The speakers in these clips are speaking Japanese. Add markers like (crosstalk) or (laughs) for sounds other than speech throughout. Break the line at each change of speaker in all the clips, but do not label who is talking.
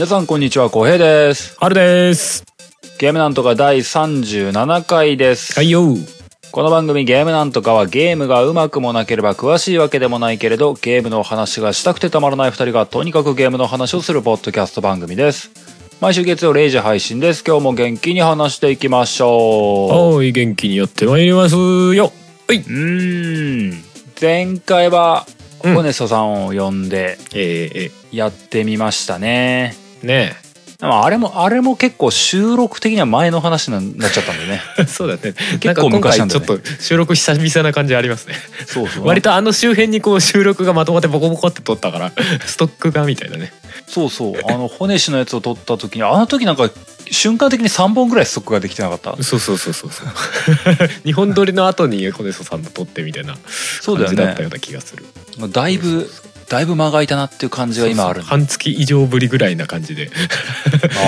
皆さんこんにちは、小平です。
春です。
ゲームなんとか第37回です。
はいよ。
この番組ゲームなんとかはゲームがうまくもなければ詳しいわけでもないけれど、ゲームの話がしたくてたまらない二人がとにかくゲームの話をするポッドキャスト番組です。毎週月曜0時配信です。今日も元気に話していきましょう。
はい、元気にやってまいりますよ。はい。
うーん。前回は、
うん
ホネストさんを呼んで
えー、え
やってみましたね。
ー、ね
でもあれも、あれも結構収録的には前の話になっちゃったんでね。
え。(laughs) そうだね。
結構昔なんだね
か今回ちょっと収録久々な感じありますね。
そうそう。
割 (laughs) とあの周辺にこう収録がまとまってボコボコって撮ったから、ストックがみたいなね。
そうそう。あの、骨師のやつを撮った時に、あの時なんか、瞬間的に3本ぐらいストックができてなかった？
そうそうそうそうそう。(laughs) 日本撮りの後にホネソさんの撮ってみたいな
そうだよね
感じだったよう。な気がする。
だいぶ、だいぶ間が空いたなっていう感じが今ある
半月以上ぶりぐらいな感じで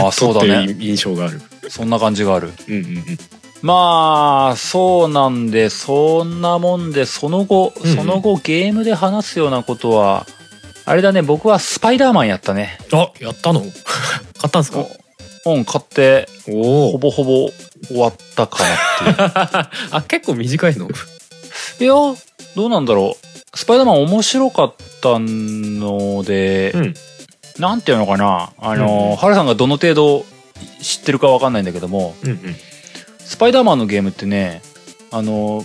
ああ、(laughs) そうだね。
る印象がある。
そんな感じがある。
うんうんうん。
まあ、そうなんで、そんなもんで、その後、
うんうん
その後ゲームで話すようなことは、あれだね、僕はスパイダーマンやったね。
あ、やったの？(laughs) 買ったんすか？
本買って。ほぼほぼ終わったかなっていう。(laughs)
あ、結構短いの？
いや、どうなんだろう。スパイダーマン面白かったので、
うん。
なんていうのかな。あの、
うんうん
ハルさんがどの程度知ってるかわかんないんだけども、
うんうん。
スパイダーマンのゲームってね、あの、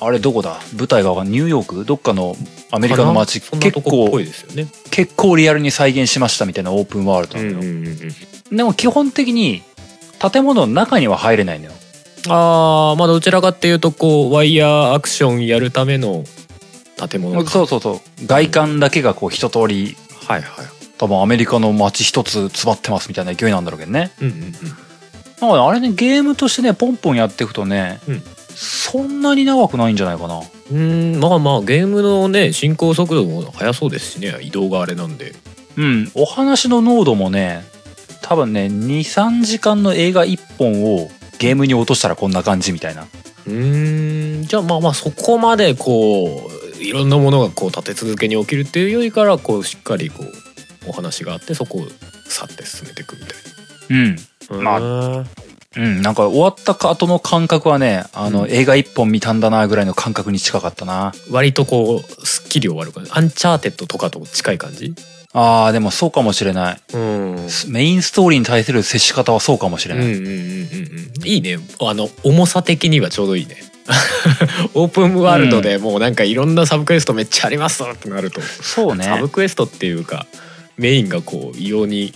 あれどこだ？舞台がニューヨーク？どっかのアメリカの街結構
ね。
結構リアルに再現しましたみたいなオープンワールドなのよ、
うん。
でも基本的に建物の中には入れないのよ
ああ、まあどちらかっていうとこうワイヤーアクションやるための建物か。
そうそうそう。外観だけがこう一通り
はいはい。
多分アメリカの街一つ詰まってますみたいな勢いなんだろうけどね。
うんうんうん。
あれねゲームとしてねポンポンやっていくとね、
うん。
そんなに長くないんじゃないかな。
うーんまあまあゲームのね進行速度も速そうですしね移動があれなんで。
うん。お話の濃度もね多分ね23時間の映画1本をゲームに落としたらこんな感じみたいな。
うーんじゃあまあまあそこまでこういろんなものがこう立て続けに起きるっていうよりからこうしっかりこうお話があってそこを沿って進めていくみたい
うん。
な。
まあ
あ
うん。なんか終わった後の感覚はねあの、
うん。
映画1本見たんだなぐらいの感覚に近かったな。
割とこうすっきり終わる感じ。アンチャーテッドとかと近い感じ？
あーでもそうかもしれない。
うん。
メインストーリーに対する接し方はそうかもしれない、
うんうんうんうんうん。いいね。あの重さ的にはちょうどいいねオープンワールドでもうなんかいろんなサブクエストめっちゃありますってなると、
そうね。
サブクエストっていうかメインがこう異様に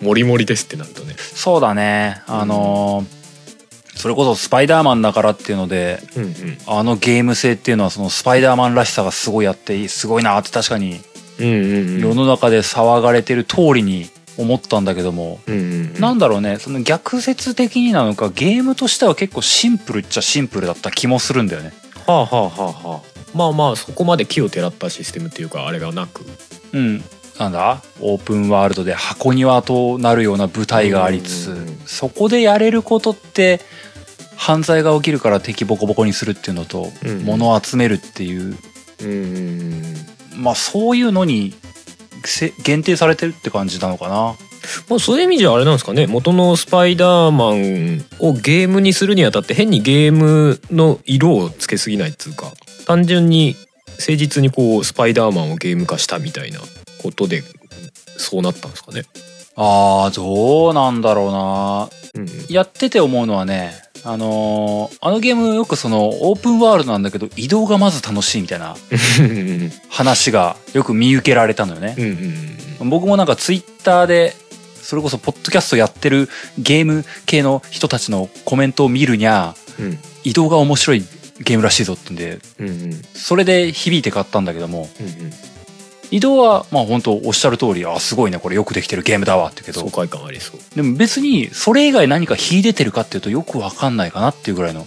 モリモリですってなるとね。
そうだね。あのーそれこそスパイダーマンだからっていうので
うんうん。
あのゲーム性っていうのはそのスパイダーマンらしさがすごいあってすごいなって確かに
うんうん。
世の中で騒がれてる通りに思ったんだけども、
うんうん
なんだろうねその逆説的になのかゲームとしては結構シンプルっちゃシンプルだった気もするんだよね。
はあはあはあはあ。まあまあそこまで木をてらったシステムっていうかあれがなく。
うん。なんだ？オープンワールドで箱庭となるような舞台がありつつ、
うん
そこでやれることって犯罪が起きるから敵ボコボコにするっていうのと、
うん
物を集めるっていう。
うんうんうん
まあそういうのにせ限定されてるって感じなのかな？
まあそういう意味じゃあれなんですかね。元のスパイダーマンをゲームにするにあたって変にゲームの色をつけすぎないっつうか単純に誠実にこうスパイダーマンをゲーム化したみたいなことでそうなったんですかね。
あーどうなんだろうな。
うん。
やってて思うのはねあのーあのゲームよくそのオープンワールドなんだけど移動がまず楽しいみたいな
うん。
話がよく見受けられたのよね。
う、ん。うん
僕もなんかツイッターでそれこそポッドキャストやってるゲーム系の人たちのコメントを見るにゃ
うん。
移動が面白いゲームらしいぞってんで
うんうん。うん
それで響いて買ったんだけども
うん
移動はまあ本当おっしゃる通りあすごいねこれよくできてるゲームだわってけど
爽快感ありそう。
でも別にそれ以外何か秀でてるかっていうとよくわかんないかなっていうぐらいの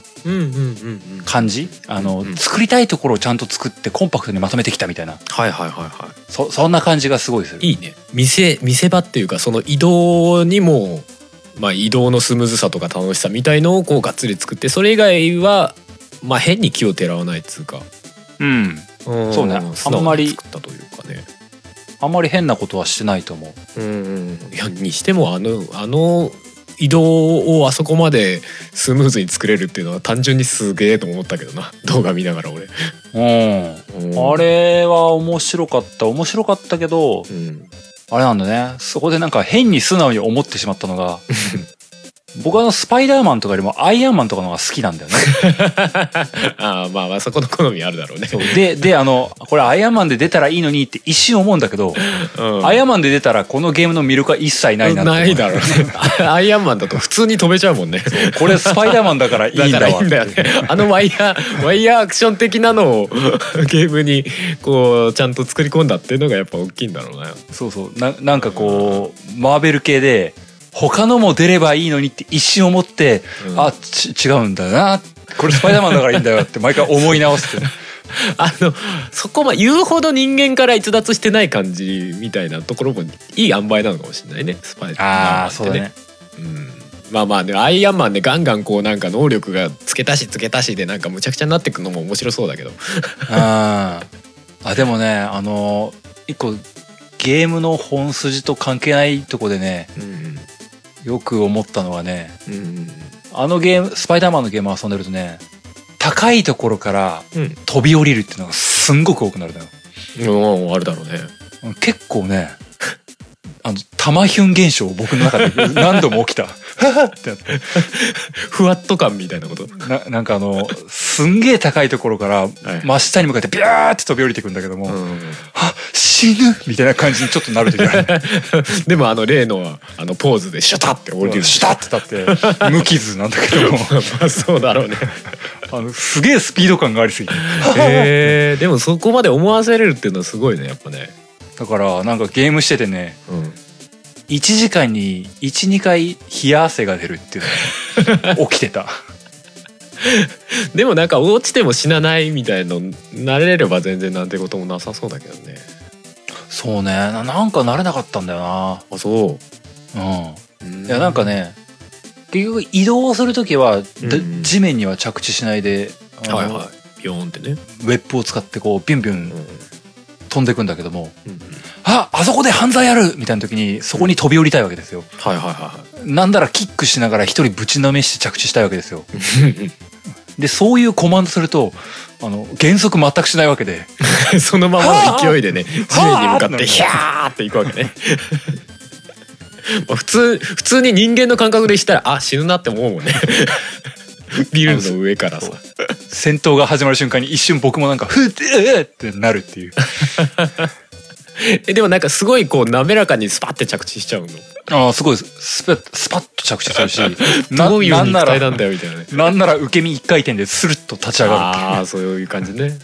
感じ？あの、
うんうん
作りたいところをちゃんと作ってコンパクトにまとめてきたみたいな
はいはいはいは
そそんな感じがすごいする
い。いいね。見せ見せ場っていうかその移動にもまあ移動のスムーズさとか楽しさみたいのをこうがっつり作ってそれ以外はまあ変に気をてらわないっつうか。
うん
うん
そうね。あんまり
作ったというかね。
あんまり変なことはしてないと思う。
うんうん。いやにしてもあのあの移動をあそこまでスムーズに作れるっていうのは単純にすげえと思ったけどな。(laughs) 動画見ながら俺、
うん。
うん。
あれは面白かった。面白かったけど
うん。
あれなんだね。そこでなんか変に素直に思ってしまったのが (laughs) 僕はあのスパイダーマンとかよりもアイアンマンとかの方が好きなんだよね。(laughs)
ああまあまあそこの好みあるだろうね。
そう。でであのこれアイアンマンで出たらいいのにって一瞬思うんだけど、
うん。
アイアンマンで出たらこのゲームの魅力は一切ないな
ないだろうね。(laughs) アイアンマンだと普通に飛べちゃうもんね。
これスパイダーマンだからいいんだわ
いいんだよねあのワイヤーワイヤーアクション的なのをゲームにこうちゃんと作り込んだっていうのがやっぱ大きいんだろうな。
そうそう。ななんかこうマーベル系で他のも出ればいいのにって一瞬思って、
うん。
あち違うんだな。これスパイダーマンだからいいんだよって毎回思い直すって。(laughs)
あのそこま言うほど人間から逸脱してない感じみたいなところもいい塩梅なのかもしれないねスパイダーマンって
ね。
うん。まあまあねアイアンマンでガンガンこうなんか能力が付け足し付け足しでなんかむちゃくちゃになっていくのも面白そうだけど。(laughs)
ああでもねあの一個ゲームの本筋と関係ないとこでね
うん
よく思ったのはね
うんうん
あのゲームスパイダーマンのゲーム遊んでるとね高いところから
うん。
飛び降りるっていうのがすんごく多くなるのよ。
うんうんあるだろうね。
結構ねあの玉ヒュン現象僕の中で何度も起きた (laughs) ってなって
ふわっと感みたいなこと？
ななんかあのすんげえ高いところから真下に向かってビャーって飛び降りていくんだけども、
うん。
あ死ぬみたいな感じにちょっとなる時ある。(laughs)
でもあの例のあのポーズでシャタって降りる。
シュタッて立って無傷なんだけども。(laughs)
まあそうだろうね。
あのすげえスピード感がありすぎて。
へえでもそこまで思わせれるっていうのはすごいねやっぱね。
だからなんかゲームしててね
うん
1時間に12回冷や汗が出るっていうのが (laughs) 起きてた。
でもなんか落ちても死なないみたいの慣れれば全然なんてこともなさそうだけどね。
そうね。ななんか慣れなかったんだよな。
あそ
う。ん。
う
いやなんかね結局移動する時は、地面には着地しないで、
はいはい。ビヨーンってね。
ウェップを使ってこうビュンビュン飛んでいくんだけども
うん
ああそこで犯罪あるみたいな時にそこに飛び降りたいわけですよ。
はいはいは
なんだらキックしながら一人ぶちのめして着地したいわけですよ。
い (laughs)
でそういうコマンドするとあの減速全くしないわけで。
は (laughs) いそのままの勢いでね地面に向かっ
はあ
てヒャーっていくわけね。(laughs) まあ普通普通に人間の感覚でしたらあ死ぬなって思うもんね (laughs) ビルの上からさ。
戦闘が始まる瞬間に一瞬僕もなんかふっってなるっていう。(laughs)
えでもなんかすごいこう滑らかにスパッて着地しちゃうの？
ああすごいスパッスパッと着地するし (laughs)
どういう
なんなら
肉体なんだよみたいなね。
なんなら受け身一回転でスルッと立ち上がる
ああそういう感じね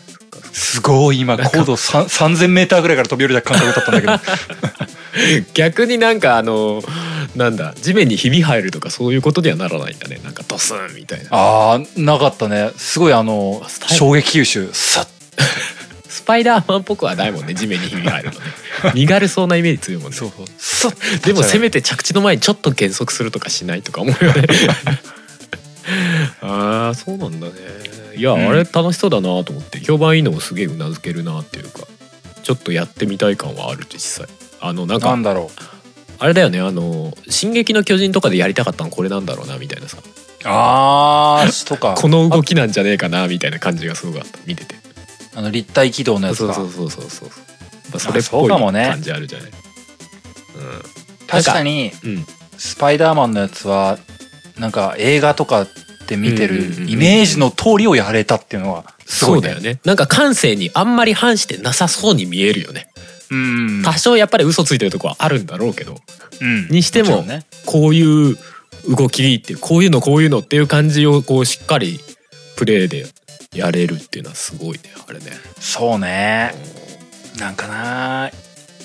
すごい今高度さん3000メーターぐらいから飛び降りた感覚だったんだけど。(laughs)
逆になんかあのなんだ地面にひび入るとかそういうことにはならないんだね。なんかドスンみたいな。
ああなかったね。すごいあの衝撃吸収。さっ。(laughs)
スパイダーマンっぽくはないもんね地面にひび入るのね。身軽そうなイメージ強いもんね。
そうそう。
でもせ
め
めて着地の前にちょっと減速するとかしないとか思うよね (laughs) ああそうなんだね。いや、
うん。
あれ楽しそうだなと思って評判いいのもすげえうなずけるなっていうかちょっとやってみたい感はある実際。あのなんか
なんだろう。
あれだよねあの「進撃の巨人」とかでやりたかったのこれなんだろうなみたいなさ。
あーとか。(laughs)
この動きなんじゃねえかなみたいな感じがすごかった見てて。
あの立体軌道のやつか。
そうそうそうそうそうそれっ
そ
ぽい感じあるじゃない。
確かに
うん、うん、
スパイダーマンのやつはなんか映画とかで見てるイメージの通りをやれたっていうのはすごいうね。
そだよね。なんか感性にあんまり反してなさそうに見えるよね、
うん。
多少やっぱり嘘ついてるとこはあるんだろうけど。
うん。
にしてもこういう動きっていうこういうのこういうのっていう感じをこうしっかりプレイでやれるっていうのはすごいねあれね。
そうね。なんかな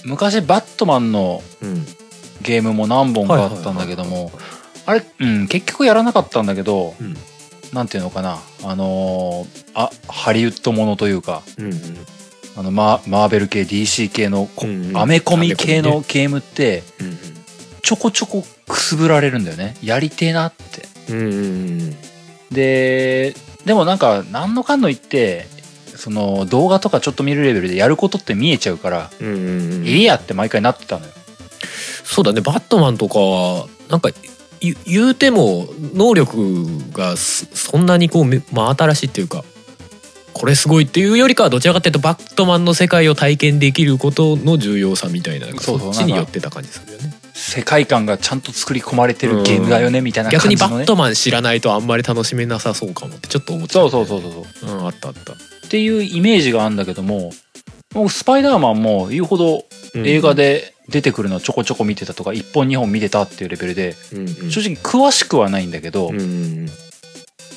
昔バットマンの
うん、
ゲームも何本かあったんだけどもあれ、うん、結局やらなかったんだけど
うん。
なんていうのかな。あのーあハリウッドものというか
うんうん
あのママーベル系 DC 系のこ
うんうん。
アメコミ系のゲームって
うん
ちょこちょこくすぶられるんだよね。やりてえなって。
うんうんうん
ででもなんか何のかんの言ってその動画とかちょっと見るレベルでやることって見えちゃうから、
うんうんうん。
いいやって毎回なってたのよ。
そうだね。バットマンとかはなんか言言うても能力がそそんなにこうめ真新しいっていうかこれすごいっていうよりかはどちらかというとバットマンの世界を体験できることの重要さみたいな
そ
っちに寄ってた感じするよね。
世界観がちゃんと作り込まれてるゲームだよねみたいな感
逆に
じのね。
バットマン知らないとあんまり楽しめなさそうかもってちょっと思っちゃ
そうそうそうそうそう。
うんあったあった。
っていうイメージがあるんだけどももうスパイダーマンも言うほど映画で出てくるのちょこちょこ見てたとか1本2本見てたっていうレベルで
うんうん。
正直詳しくはないんだけど、
うんうん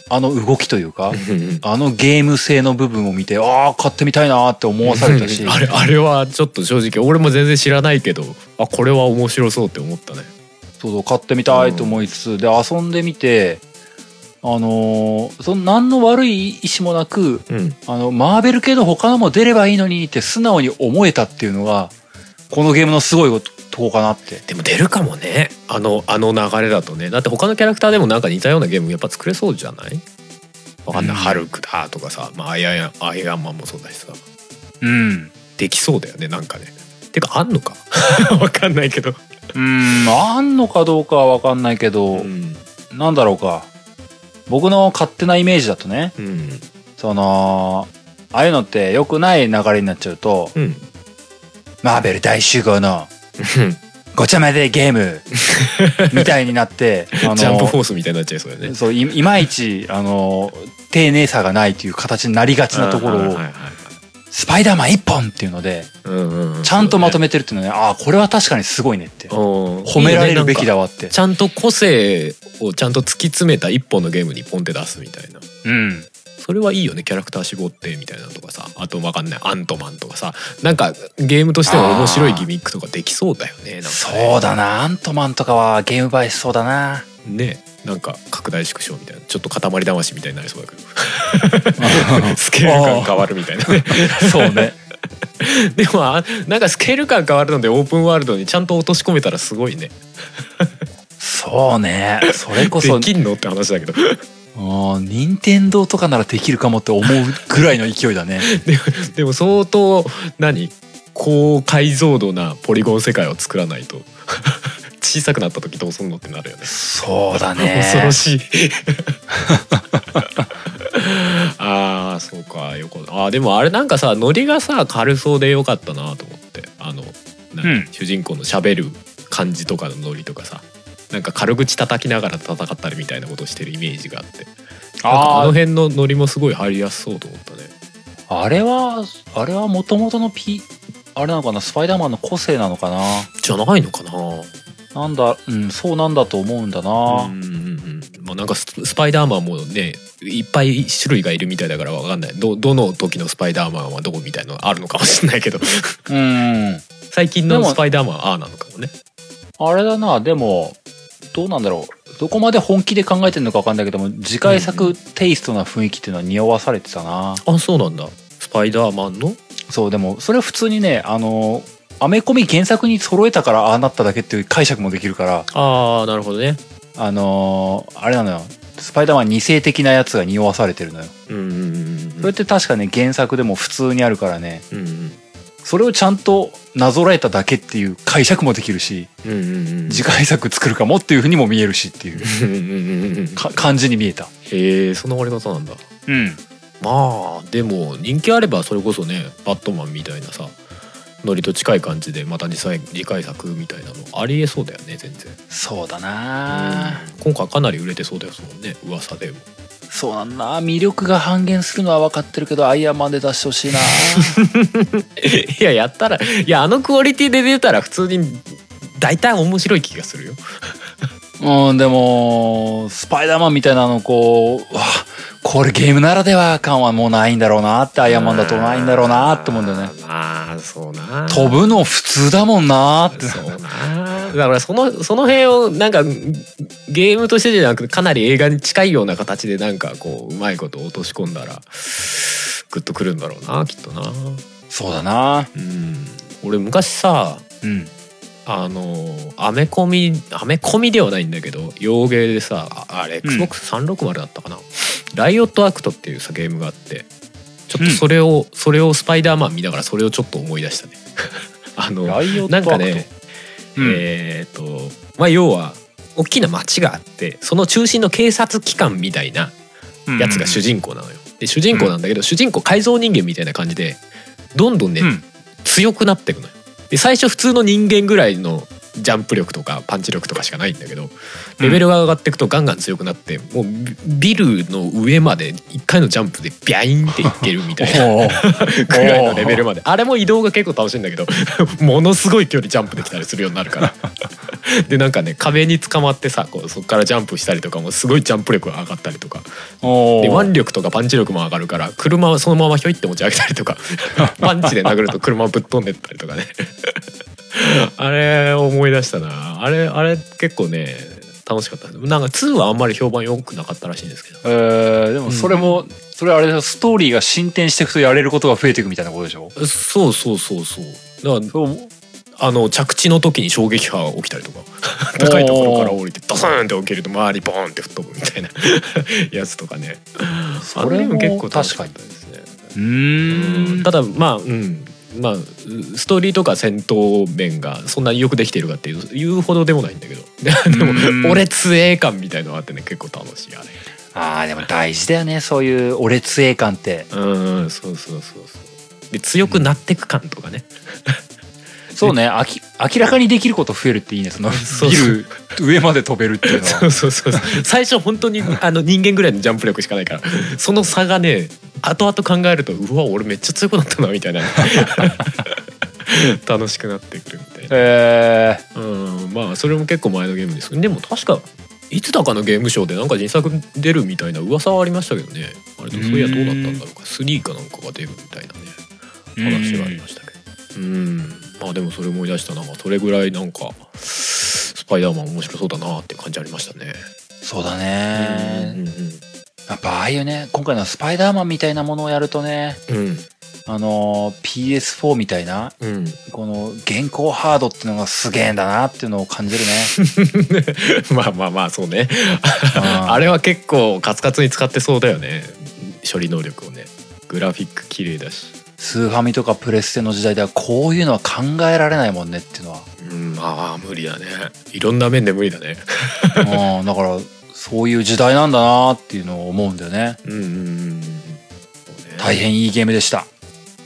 あの動きというか、
うん
あのゲーム性の部分を見てああ買ってみたいなって思わされたし。
あれあれはちょっと正直俺も全然知らないけどあこれは面白そうって思ったね。
そうそう買ってみたいと思いつつ、で遊んでみてあのーその何の悪い意思もなく
うん。
あのマーベル系の他のも出ればいいのにって素直に思えたっていうのがこのゲームのすごいとこかなって。
でも出るかもね。あのあの流れだとね。だって他のキャラクターでもなんか似たようなゲームやっぱ作れそうじゃない？わかんない、
うん。
ハルクだとかさ、まあ、アイアンアイアンマンもそうだしさ。
うん。
できそうだよねなんかね。てかあんのか？(laughs) わかんないけど、
うん。あんのかどうかは分かんないけど、
うん。
なんだろうか。僕の勝手なイメージだとね。
うん。
そのああいうのって良くない流れになっちゃうと
うん
マーベル大集合のごちゃ混ぜゲームみたいになって (laughs)
ジャンプフォースみたいになっちゃいそうだよね。
そういいまいちあの丁寧さがないという形になりがちなところをスパイダーマン一本っていうのでちゃんとまと
め
めてるっていうのはねああこれは確かにすごいねって。褒
褒
められるべきだわって。
ちゃんと個性をちゃんと突き詰めた一本のゲームにポンって出すみたいな。
うん
それはいいよねキャラクター絞ってみたいなのとかさ。あとわかんないアントマンとかさ。なんかゲームとしても面白いギミックとかできそうだよねね。
そうだなアントマンとかはゲーム映えしそうだな。
ねなんか拡大縮小みたいな。ちょっと塊魂みたいになりそうだけど。(laughs) スケール感変わるみたいなね。(laughs)
そうね。(laughs)
でもあなんかスケール感変わるのでオープンワールドにちゃんと落とし込めたらすごいね。
そうね。それこそ
できんのって話だけど
うん任天堂とかならできるかもって思うぐらいの勢いだね。(laughs)
でもでも相当何？高解像度なポリゴン世界を作らないと。(laughs) 小さくなった時どうすんのってなるよね。
そうだね。
恐ろしい。(laughs) あーそうかよくあーでもあれなんかさノリがさ軽そうでよかったなと思って。あの何
うん。
主人公のしゃべる感じとかのノリとかさなんか軽口叩きながら戦ったりみたいなことをしてるイメージがあって。あの辺のノリもすごい入りやすそうと思ったね。
あれはあれはもともとのピあれなのかな？スパイダーマンの個性なのかな？
じゃないのかな。
なんだうんそうなんだと思うんだな、
うんうんうん。まあなんかススパイダーマンもねいっぱい種類がいるみたいだからわかんない。どどの時のスパイダーマンはどこみたいのあるのかもしれないけど。
うん。
最近のスパイダーマンはああなのかもね。
あれだなでもどうなんだろう。どこまで本気で考えてるのか分かんないけども次回作テイストな雰囲気っていうのは匂わされてたな、
あそうなんだ。スパイダーマンの？
そうでもそれは普通にねあのアメコミ原作に揃えたからああなっただけっていう解釈もできるから。
ああなるほどね。
あのーあれなのよ。スパイダーマン2世的なやつが匂わされてるのよ。
うんうんうん
それって確かね原作でも普通にあるからね。
うんうん
それをちゃんとなぞらえただけっていう解釈もできるし
うんうんうん。
次回作作るかもっていうふうにも見えるしっていう感じに見えた。
へえそんな終わり方なんだ。
うん。
まあでも人気あればそれこそねバットマンみたいなさノリと近い感じでまた次回次回作みたいなのありえそうだよね全然。
そうだな
今回かなり売れてそうですもんね噂でも
そうなんだ。魅力が半減するのは分かってるけどアイアンマンで出してほしいな。(laughs)
いややったらいやあのクオリティで出たら普通に大体面白い気がするよ。
うんでもスパイダーマンみたいなのこううわこれゲームならでは感はもうないんだろうなってアイアンマンだとないんだろうなって思うんだよね。
まあそうな。
飛ぶの普通だもんなって。
そうな。だからそのその辺をなんかゲームとしてじゃなくてかなり映画に近いような形でなんかこううまいこと落とし込んだらグッとくるんだろうなきっとな。
そうだな。
うん。俺昔さ
うん
あのアメコミアメコミではないんだけど洋ゲーでさああれ
うん。
XBOX360 だったかな、ライオットアクトっていうさゲームがあってちょっとそれを、それをスパイダーマン見ながらそれをちょっと思い出したね。(laughs) あのなんかね、
うん。
えーっとまあ要は大きな町があってその中心の警察機関みたいなやつが主人公なのよ。で主人公なんだけど、主人公改造人間みたいな感じでどんどんね、
うん。
強くなっていくのよ。で最初普通の人間ぐらいのジャンプ力とかパンチ力とかしかないんだけどレベルが上がっていくとガンガン強くなってもうビビルの上まで1回のジャンプでビャインっていけるみたいな。(laughs) ぐらいのレベルまで。あれも移動が結構楽しいんだけど (laughs) ものすごい距離ジャンプできたりするようになるから。(laughs) でなんかね壁に捕まってさこうそこからジャンプしたりとかもすごいジャンプ力が上がったりとか。で腕力とかパンチ力も上がるから車はそのままひょいって持ち上げたりとか。パンチで殴ると車ぶっ飛んでったりとかね (laughs) あれ思い出したな。あれあれ結構ね楽しかった。なんか2はあんまり評判良くなかったらしいんですけど。
えーでもそれも、それあれストーリーが進展していくとやれることが増えていくみたいなことでしょ？
そうそうそうそう。だから
そう。
あの着地の時に衝撃波が起きたりとか。(laughs) 高いところから降りてドスーンって起きると周りボーンって吹っ飛ぶみたいな。(laughs) やつとかね。
それも
あ結構楽しかったですね。
うーん。
ただまあうんまあストーリーとか戦闘面がそんなによくできてるかっていう言うほどでもないんだけど。(laughs) で
うん。
も俺強え感みたいのがあってね結構楽しいあれ。
あーでも大事だよねそういう俺強え感って。
うんうんそうそうそうそう。で強くなってく感とかね
そうねあき明らかにできること増えるっていいねそのビル上まで飛べるっていうのは。(laughs)
そうそうそう最初本当にあの人間ぐらいのジャンプ力しかないから。その差がね後々考えるとうわ俺めっちゃ強くなったなみたいな。(laughs) 楽しくなってくるみたいな。
え
うん。まあそれも結構前のゲームです。でも確かいつだかのゲームショーでなんか新作出るみたいな噂はありましたけどね。あれそういやどうだったんだろうか。3かなんかが出るみたいなね。
ー
話がありましたけど。うん。まあでもそれ思い出した。な、まあ、それぐらいなんかスパイダーマン面白そうだなって感じありましたね。
そうだ
う
ね
ん
やっぱああいうね今回のスパイダーマンみたいなものをやるとね
うん。
あの PS4 みたいな
うん。うん
この現行ハードっていうのがすげえんだなっていうのを感じるね。(laughs)
まあまあまあそうね。
うん。
あれは結構カツカツに使ってそうだよね。処理能力をね。グラフィック綺麗だし
スーファミとかプレステの時代ではこういうのは考えられないもんねっていうのは。
うんまあ無理だね。いろんな面で無理だね。
うんだからそういう時代なんだなっていうのを思うんだよね。
うんうんうん
大変いいゲームでした。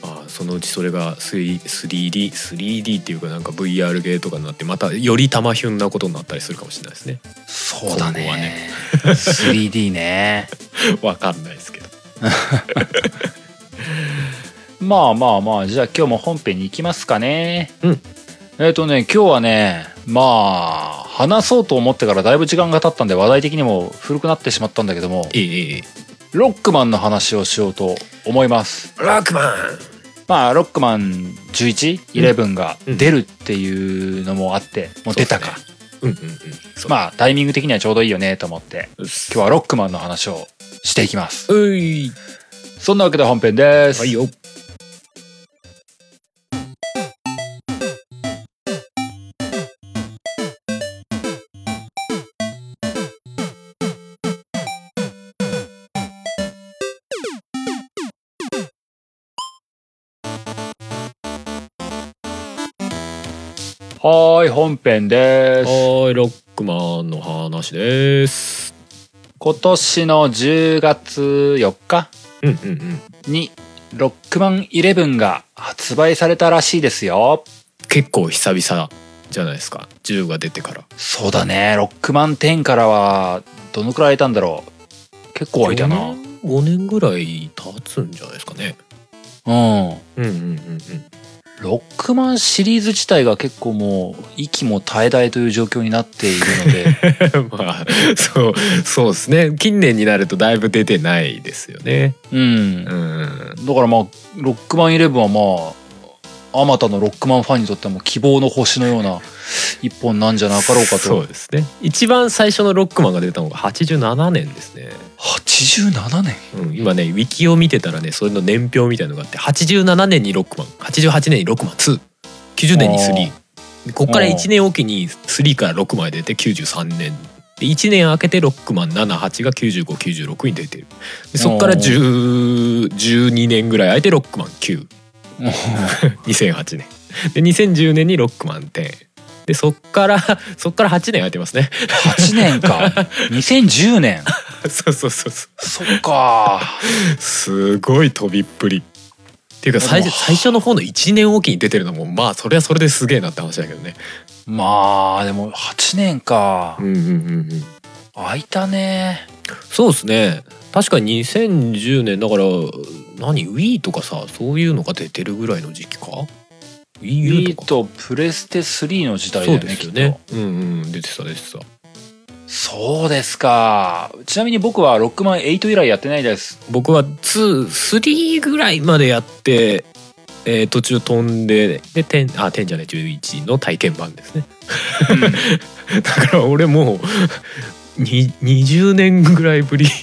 まあそのうちそれが 3- 3D 3D っていうかなんか VR ゲーとかになってまたより玉ひゅんなことになったりするかもしれないですね。
そうだね。
今後はね。
3D ね。(laughs)
わかんないですけど (laughs)
まあまあまあじゃあ今日も本編に行きますかね。
うん。
えっ、とね今日はねまあ話そうと思ってからだいぶ時間が経ったんで話題的にも古くなってしまったんだけども
ええええ
ロックマンの話をしようと思います。
ラックマン。
まあロックマン1111が
うん
出るっていうのもあって、もう出たか、
うんうんうん。
まあタイミング的にはちょうどいいよねと思って
今
今日はロックマンの話をしていきます。
うい。
そんなわけで本編です、
はい
い本編です。
はいロックマンの話です。
今年の10月4日
うんうんうん。
にロックマン11が発売されたらしいですよ。
結構久々じゃないですか。銃が出てから。
そうだね。ロックマン10からはどのくらいいたんだろう。結構空いたな。
5年ぐらい経つんじゃないですかね。
うん
うんうんうん
ロックマンシリーズ自体が結構もう息も絶え絶えという状況になっているので。
う (laughs) んまあそうそうですね。近年になるとだいぶ出てないですよね。
うん。
うん。
だからまあロックマン11はまああまたのロックマンファンにとってはもう希望の星のような一本なんじゃなかろうかと。
そうですね。一番最初のロックマンが出たのが87年ですね、
87年？
うん、今ねウィキを見てたらねそれの年表みたいのがあって87年にロックマン。88年にロックマン290年に3こっから1年おきに3から6まで出て93年。で1年空けてロックマン78が9596に出てる。でそっから10 12年ぐらい空いてロックマン (laughs) 92008年。で2010年にロックマン10でそっから (laughs) そっから8年空いてますね。
8年か。(laughs) 2010年。
そうそうそうそう。
そっか。
すごい飛びっぷり。っていうか最初最初の方の1年おきに出てるのもまあそれはそれですげえなって話だけどね。
まあでも8年か。
うんうんうんうん。
空いたね。
そうですね確かに2010年だから何 Wii とかさそういうのが出てるぐらいの時期か
？Wii
と
プレステ3の時代だ
そう
よねきっ
ですよね。
と。
うんうん出てた出てた。
そうですか。ちなみに僕はロックマン8以来やってないです。
僕は23ぐらいまでやって、えー途中飛んでで10あ10じゃない11の体験版ですね。(laughs) だから俺もうに20年ぐらいぶり (laughs)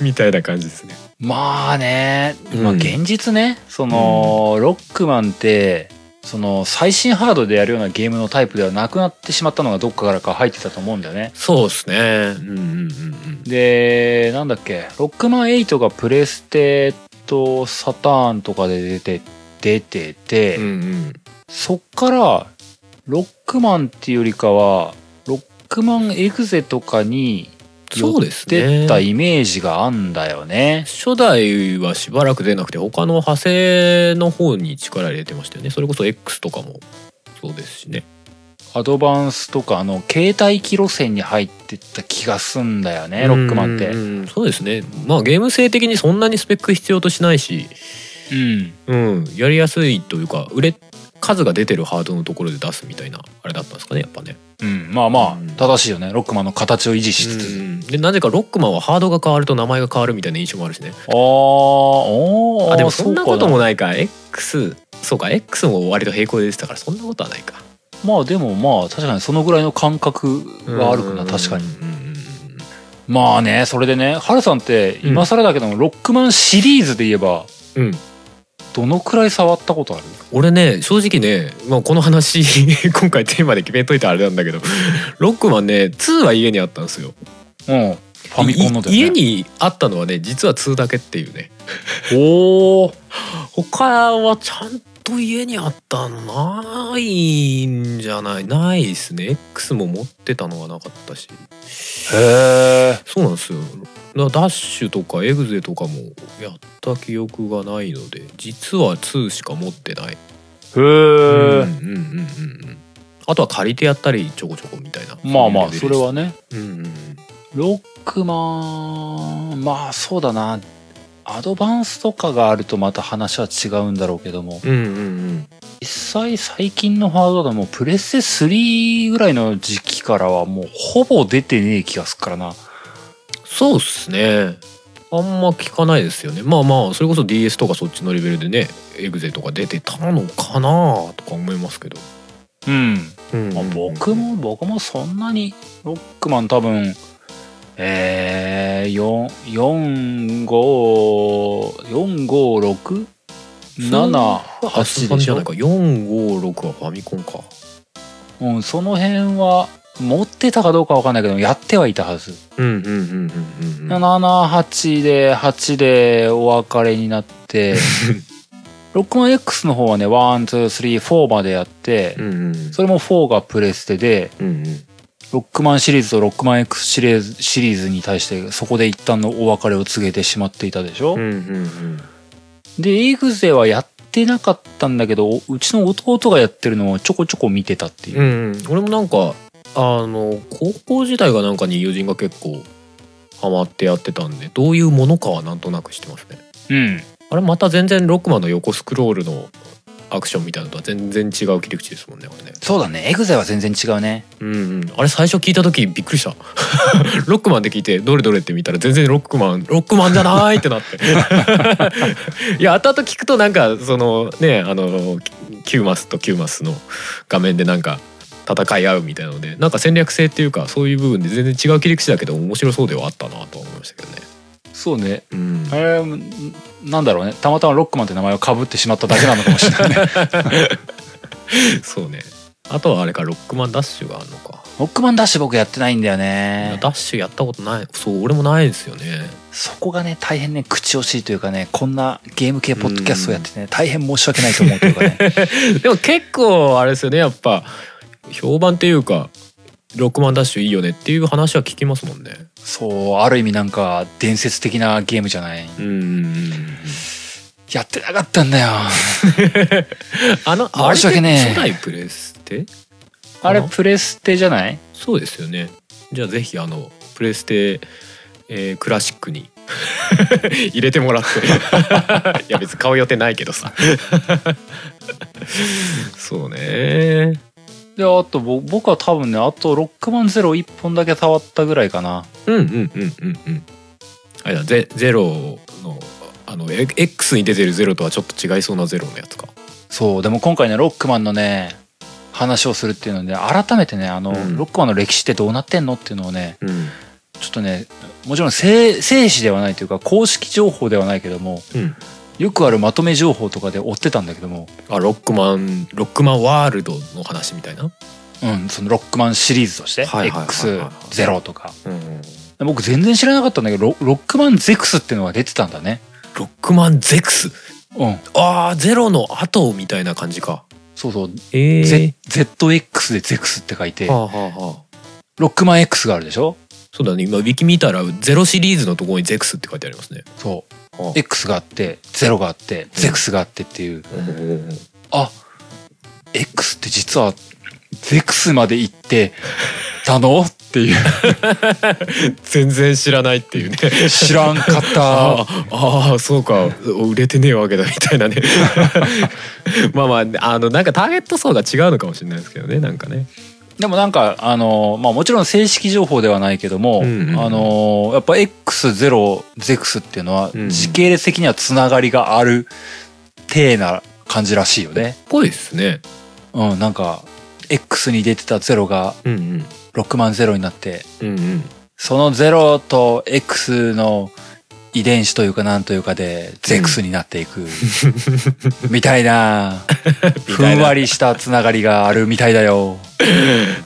みたいな感じですね。
まあね、
うん
まあ現実ねその、ロックマンってその最新ハードでやるようなゲームのタイプではなくなってしまったのがどっかからか入ってたと思うんだよね
そうですね。うんうんうん
でなんだっけロックマン8がプレステとサターンとかで出て出てて、
うん。うんうん。
そっからロックマンっていうよりかはロックマンエグゼとかに
そうです
て
ね
ったイメージがあんだよね。
初代はしばらく出なくて他の派生の方に力入れてましたよね。それこそ X とかもそうですしね。
アドバンスとかあの携帯機路線に入ってった気がすんだよねロックマンって。
そうですね。まあゲーム性的にそんなにスペック必要としないし、
うん
うん、やりやすいというか売れ数が出てるハードのところで出すみたいなあれだったんですかねやっぱね。
うん、まあまあ
うん
正しいよねロックマンの形を維持しつつ。
うんでなぜかロックマンはハードが変わると名前が変わるみたいな印象もあるしね。
あ
あでもそんなこともないか X そうか X も割と並行で出てたからそんなことはないか。
まあでもまあ確かにそのぐらいの感覚があるかな確かに。まあねそれでねハルさんって今更だけども、ロックマンシリーズで言えば
うん
どのくらい触ったことある？
俺ね正直ね、まあ、この話 (laughs) 今回テーマで決めといたあれなんだけどロックマンね2は家にあったんですよ。
うん。ファミコンのね。
い家にあったのはね実は2だけっていうね。
おお
他はちゃんと家にあったのないんじゃない？ないですね。X も持ってたのがなかったし。
へえ
そうなんですよ。ダッシュとかエグゼとかもやった記憶がないので実は2しか持ってない。
へ
うん
え
うんうんうんうん。あとは借りてやったりちょこちょこみたいな。
まあまあそれはね。
うんうんうん。
ロックマンまあそうだなアドバンスとかがあるとまた話は違うんだろうけども。
うんうんうん。
実際最近のハードでもプレステ3ぐらいの時期からはもうほぼ出てねえ気がすっからな。
そうっすね。あんま聞かないですよね。まあまあそれこそ DS とかそっちのレベルでねエグゼとか出てたのかなとか思いますけど、
うん。
うん。
まあ、僕も僕もそんなにロックマン多分えー、4 456 7 8で
ないか456はファミコンか。
うん、その辺は持ってたかどうかわかんないけどやってはいたはず、
うんうんうんうんうんうん。
78で8でお別れになって (laughs) ロックマン X の方はね1234までやって、
うんうん。
それも4がプレステで
うんうん
ロックマンシリーズとロックマン X シリーズシリーズに対してそこで一旦のお別れを告げてしまっていたでしょ、
うんうん
でエグゼはやってなかったんだけどうちの弟がやってるのをちょこちょこ見てたっていう。
うんうん。俺もなんかあの高校時代がなんかに友人が結構ハマってやってたんでどういうものかはなんとなく知ってますね。
うん。
あれまた全然ロックマンの横スクロールのアクションみたいなのとは全然違う切り口ですもんねこれね。
そうだね。エグゼは全然違うね。
うんうん。あれ最初聞いた時びっくりした。(laughs) ロックマンで聞いてどれどれって見たら全然ロックマンロックマンじゃないってなって。(laughs) いや後々聞くとなんかそのねあの9マスと9マスの画面でなんか戦い合うみたいなのでなんか戦略性っていうかそういう部分で全然違う切り口だけど面白そうではあったなとは思いましたけどね。
そうね。
うん。
あれんなんだろうね。たまたまロックマンって名前をかぶってしまっただけなのかもしれないね。(laughs)
そうね。あとはあれかロックマンダッシュがあるのか、
ロックマンダッシュ僕やってないんだよね。
ダッシュやったことない。そう俺もないですよね。
そこがね大変ね口惜しいというかねこんなゲーム系ポッドキャストをやっててね大変申し訳ないと思うというかね。(laughs)
でも結構あれですよねやっぱ評判っていうかロックマンダッシュいいよねっていう話は聞きますもんね。
そうある意味なんか伝説的なゲームじゃない。
うん
やってなかったんだよ。(laughs)
あのあれ初代プレステ？
あれプレステじゃない？
そうですよね。じゃあぜひあのプレステ、えークラシックに (laughs) 入れてもらって。(laughs) いや別に買う予定ないけどさ。そうね
であとぼ僕は多分ねあとロックマンゼロ1本だけ触ったぐらいかな。
うんうんうんうんうん。あれだゼゼロのあのえ X に出てるゼロとはちょっと違いそうなゼロのやつか。
そうでも今回ねロックマンのね話をするっていうので改めてねあの、
うん。
ロックマンの歴史ってどうなってんのっていうのをね
うん。
ちょっとねもちろん正正史ではないというか公式情報ではないけども
うん
よくあるまとめ情報とかで追ってたんだけども。
あロックマンロックマンワールドの話みたいな？
うんそのロックマンシリーズとして
はいはいはいはいはい。
X0 とか。
うん
僕全然知らなかったんだけどロロックマンゼクスっていうのが出てたんだね。
ロックマンゼクス？
うん。
ああゼロの後みたいな感じか。
そうそう、
ええ
Z、ZX でゼクスって書いて。
はあはあはあ。
ロックマン X があるでしょ？
そうだね。今ウィキ見たらゼロシリーズのところにゼクスって書いてありますね。
そう。
はあ
X があって0があってゼクスがあってっていう。あ X って実はゼクスまで行ってたの？っていう。(laughs)
全然知らないっていうね。
知らんかった。(laughs)
ああああそうか。売れてねえわけだみたいなね。(laughs) まあまああのなんかターゲット層が違うのかもしれないですけどねなんかね
でもなんかあのまあもちろん正式情報ではないけども、
うんうん
あのやっぱ X0 ゼクスっていうのは
うん。
時系列的にはつながりがある体な感じらしいよね。
ぽいですね。
うんなんか X に出てたゼロが
うんうん。
ロックマンゼロになって
うんうん。
そのゼロと X の遺伝子というかなんというかでゼクスになっていく、(laughs) みたいな。ふんわりしたつながりがあるみたいだよ。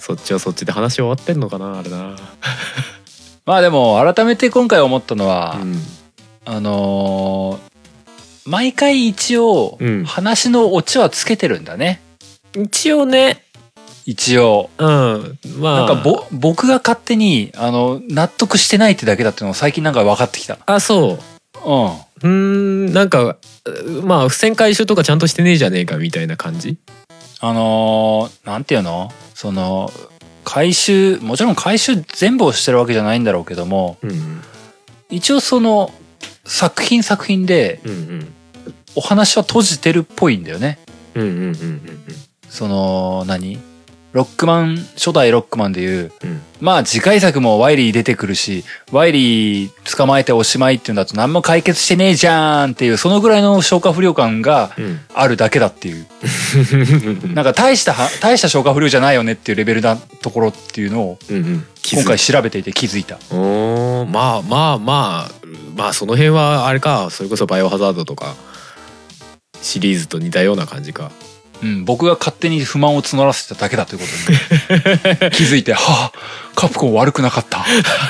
そっちはそっちで話終わってんのかなあれな。(laughs)
まあでも改めて今回思ったのは、
うん。
あのー毎回一応
うん。
話のオチはつけてるんだね。
一応ね
一応。
うん。まあ。
なんかぼ僕が勝手にあの納得してないってだけだっていうのが最近なんか分かってきた。
あそう。
うん。
うーんなんかうまあ付箋回収とかちゃんとしてねえじゃねえかみたいな感じ？
あのーなんていうの？その回収もちろん回収全部をしてるわけじゃないんだろうけども
うん。
一応その作品作品で
うんうん。
お話は閉じてるっぽいんだよね。
うんうんうんうん。
その何？ロックマン初代ロックマンでいう
うん。
まあ次回作もワイリー出てくるしワイリー捕まえておしまいっていうんだと何も解決してねえじゃんっていうそのぐらいの消化不良感が
うん。
あるだけだっていう。
う (laughs) ん
なんか大したは大した消化不良じゃないよねっていうレベルなところっていうのを
うんうん。
今回調べていて気づいた。
おー。まあまあまあまあその辺はあれか。それこそバイオハザードとかシリーズと似たような感じか
うん、僕が勝手に不満を募らせただけだということに (laughs) 気づいて、はあ、カプコン悪くなかった。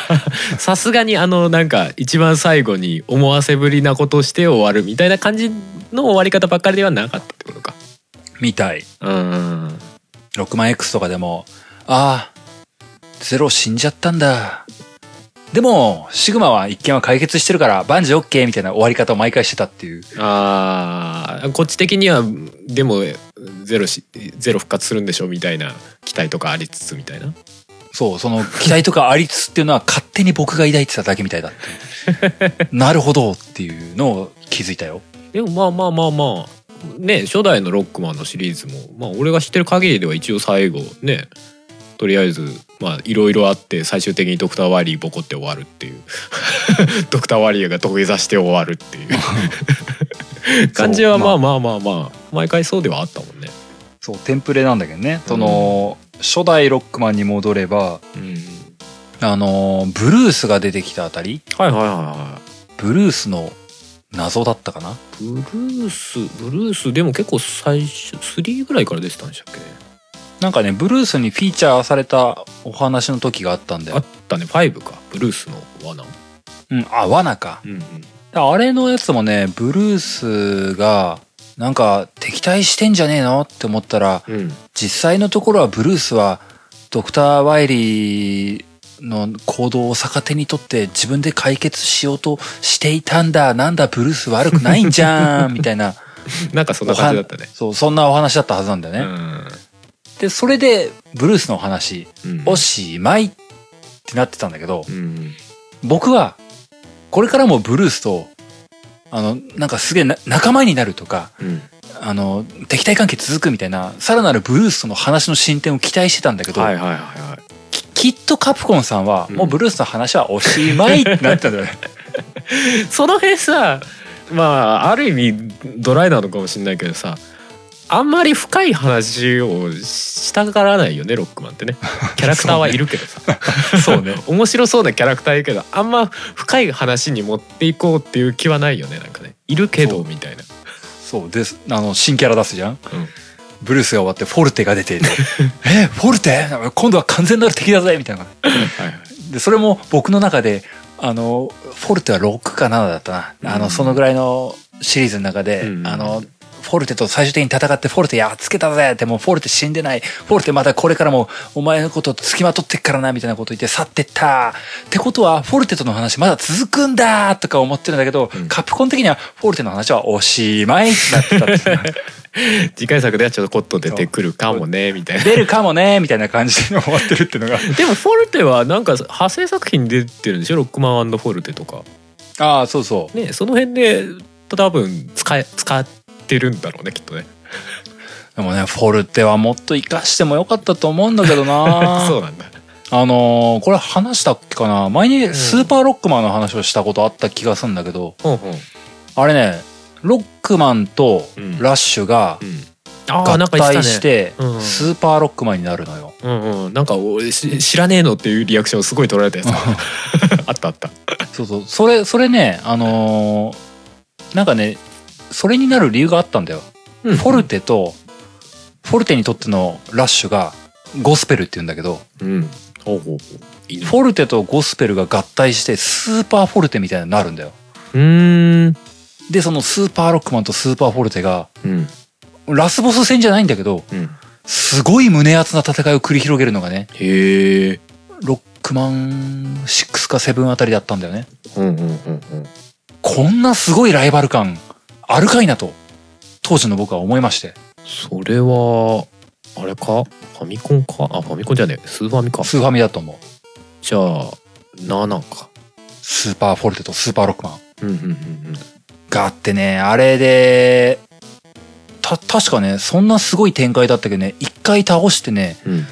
(laughs)
さすがにあのなんか一番最後に思わせぶりなことをして終わるみたいな感じの終わり方ばっかりではなかったってことか
みたい。
うん
6万 X とかでも、ああ、ゼロ死んじゃったんだ。でも、シグマは一件は解決してるから、万事 OK みたいな終わり方を毎回してたっていう。
あーこっち的にはでもゼロしゼロ復活するんでしょみたいな期待とかありつつみたいな
そう、その期待とかありつつっていうのは (laughs) 勝手に僕が抱いてただけみたいだって。なるほどっていうのを気づいたよ。
でもまあまあまあまあね初代のロックマンのシリーズもまあ俺が知ってる限りでは一応最後ねとりあえずまあいろいろあって最終的にドクター・ワリーボコって終わるっていう。(laughs) ドクター・ワリーが土下座して終わるっていう。(laughs) 感じはまあまあ。まあまあ毎回そうではあったもんね。
そう、テンプレなんだけどね。その、初代ロックマンに戻れば、
うん、
あの、ブルースが出てきたあたり、
はいはいはいはい。
ブルースの謎だったかな。
ブルースブルースでも結構最初3ぐらいから出てたんでしたっけね
なんかねブルースにフィーチャーされたお話の時があったんだ
あ
よ
ったね。5か。ブルースの罠。
うんあ罠か。
うんうん。
あれのやつもねブルースがなんか敵対してんじゃねえのって思ったら
うん。
実際のところはブルースはドクター・ワイリーの行動を逆手にとって自分で解決しようとしていたんだ。なんだブルース悪くないんじゃんみたいな。(laughs)
なんかそんな感じだったね。
そうそんなお話だったはずなんだよね、でそれでブルースの話
うん。
おしまいってなってたんだけど
うん。
僕はこれからもブルースとあのなんかすげえな仲間になるとか
うん。
あの敵対関係続くみたいなさらなるブルースとの話の進展を期待してたんだけど、
はいはいはいはい。
ききっとカプコンさんは
うん。
もうブルースの話はおしまいってなってたんだよね。(laughs)
その辺さまあある意味ドライなのかもしれないけどさあんまり深い話をしたがらないよねロックマンってね。(laughs) キャラクターはいるけどさ。
そうね。
面白そうなキャラクターいるけどあんま深い話に持っていこうっていう気はないよねなんかね。いるけどみたいな。
そう。です。あの新キャラ出すじゃん。
うん。
ブルースが終わってフォルテが出ていて (laughs) えフォルテ？今度は完全なる敵だぜみたいな。
はいはい。
でそれも僕の中であのフォルテは6か7だったな、あ
うん。
のそのぐらいのシリーズの中で、
うん。
あのフォルテと最終的に戦ってフォルテやっつけたぜってもうフォルテ死んでない。フォルテまだこれからもお前のこと付きまとってっからなみたいなこと言って去ってった。ってことはフォルテとの話まだ続くんだとか思ってるんだけど、
うん。
カプコン的にはフォルテの話はおしまいってなってた (laughs)
次回作ではちょっとコット出てくるかもねみたいな。
出るかもねみたいな感じで終わってるっていうのが。(laughs)
でもフォルテはなんか派生作品に出てるんでしょ？ロックマンフォルテとか。
ああそうそう。
ねその辺で多分使え使ってるんだろうねきっとね。
でもねフォルテはもっと活かしてもよかったと思うんだけどな。(laughs)
そうなんだ。
あのーこれ話したっけかな。前にスーパーロックマンの話をしたことあった気がするんだけど、
ほん
あれねロックマンと
うん。
ラッシュが合体して
うん
スーパーロックマンになるのよ。
うんうん。なんか知らねえのっていうリアクションすごい取られたやつ (laughs) あったあった。
そうそう。それそれねあのーなんかねそれになる理由があったんだよ。
フ
フォルテとフォルテにとってのラッシュがゴスペルって言うんだけど
うん。ほうほうほう。いいね。
フォルテとゴスペルが合体してスーパーフォルテみたいになるんだよ。
うーん。
でそのスーパーロックマンとスーパーフォルテが
うん。
ラスボス戦じゃないんだけど
うん。
すごい胸熱な戦いを繰り広げるのがね
へえ。
ロックマン6か7あたりだったんだよね。
うんうんうんうん。
こんなすごいライバル感あるかいなと当時の僕は思いまして。
それはあれか？ファミコンか？あファミコンじゃねえ。スーファミか。
スーファミだと思う。
じゃあ7か。
スーパーフォルテとスーパーロックマン。
うんうんうん
があってねあれでた確かねそんなすごい展開だったけどね一回倒してね
うんうん。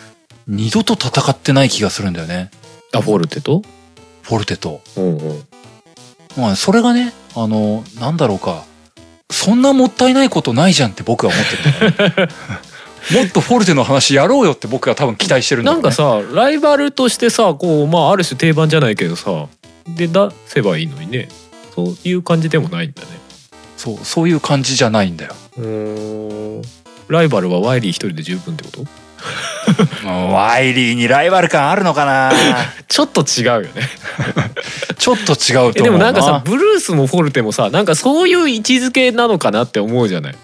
二度と戦ってない気がするんだよね。
あフォルテと？
フォルテと。
うんうん。
まあ、それがね、あの、なんだろうか、そんなもったいないことないじゃんって僕は思ってる。(laughs) もっとフォルテの話やろうよって僕は多分期待してるんだよね。
なんかさライバルとしてさこうまあある種定番じゃないけどさで出せばいいのにねそういう感じでもないんだね
そう、そういう感じじゃないんだよ。
うんライバルはワイリー一人で十分ってこと？
うん (laughs) ワイリーにライバル感あるのかな？(laughs)
ちょっと違うよね。(laughs)
ちょっと違うと思う
でもなんかさブルースもフォルテもさなんかそういう位置づけなのかなって思うじゃない？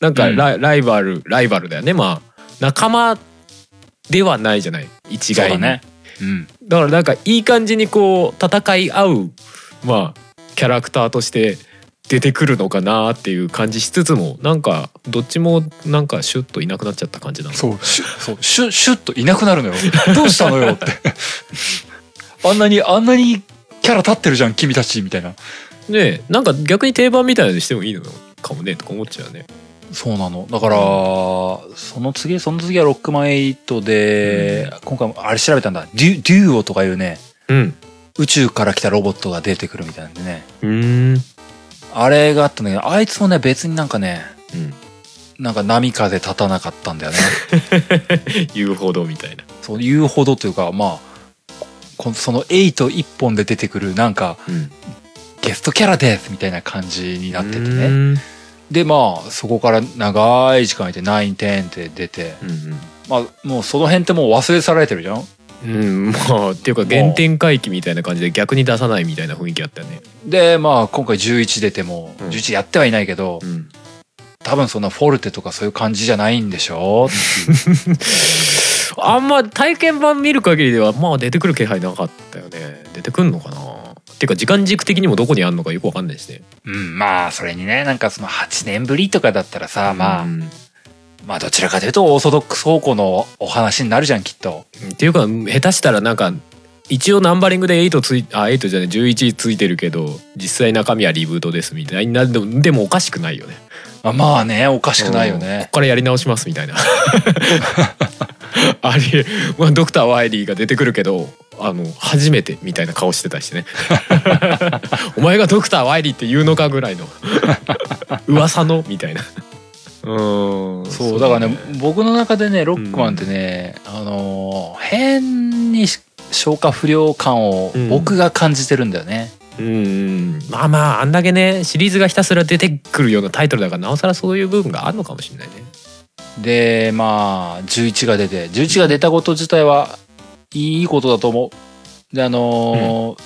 なんかラ,、ライバルライバルだよね。まあ仲間ではないじゃない？一概に。
ね。うん。
だからなんかいい感じにこう戦い合うまあキャラクターとして出てくるのかなっていう感じしつつもなんかどっちもなんかシュッといなくなっちゃった感じなの？
そう、シュそうシュシュッといなくなるのよ。(laughs) どうしたのよって。あんなに、あんなにキャラ立ってるじゃん、君たち、みたいな。
ねえなんか逆に定番みたいなのにしてもいいのかもねとか思っちゃうね
そうなの。だから、その次、その次はロックマン8で、今回もあれ調べたんだ。デュ、デューオとかいうね、
うん
宇宙から来たロボットが出てくるみたいなんでね。
うーん
あれがあったんだけど、あいつもね、別になんかね、
うん。
なんか波風立たなかったんだよね。(laughs)
言うほどみたいな。
そう言うほどというか、まあ、こその8一本で出てくるなんか
うん。
ゲストキャラですみたいな感じになってて
う
ね。で、まあ、そこから長い時間いて9、10って出て、
うん。
まあもうその辺ってもう忘れ去られてるじゃん
うんまあっていうか原点回帰みたいな感じで逆に出さないみたいな雰囲気あったよね。
でまあ今回11出ても
うん。
11やってはいないけど、
うん。
多分そんなフォルテとかそういう感じじゃないんでしょ (laughs)
あんま体験版見る限りではまあ出てくる気配なかったよね。出てくんのかな？っていうか時間軸的にもどこにあんのかよくわかんないしね。
うんまあそれにねなんかその8年ぶりとかだったらさ、まあ
うん。
まあどちらかというとオーソドックス方向のお話になるじゃんきっと。
っていうか下手したらなんか一応ナンバリングで8ついあ8じゃない11ついてるけど実際中身はリブートですみたいな。でもでもおかしくないよね。
あまあねおかしくないよ
うん。こ
ね
っからやり直しますみたいな。(laughs) ありまあドクター・ワイリーが出てくるけどあの初めてみたいな顔してたりしてね。(laughs) お前がドクター・ワイリーって言うのかぐらいの。噂のみたいなうん。
そうだからね僕の中でねロックマンってね、あのー変に消化不良感を
うん。
僕が感じてるんだよね、
うんうん。まあまああんだけねシリーズがひたすら出てくるようなタイトルだからなおさらそういう部分があるのかもしれないね。
でまあ11が出て11が出たこと自体はいいことだと思う。であのー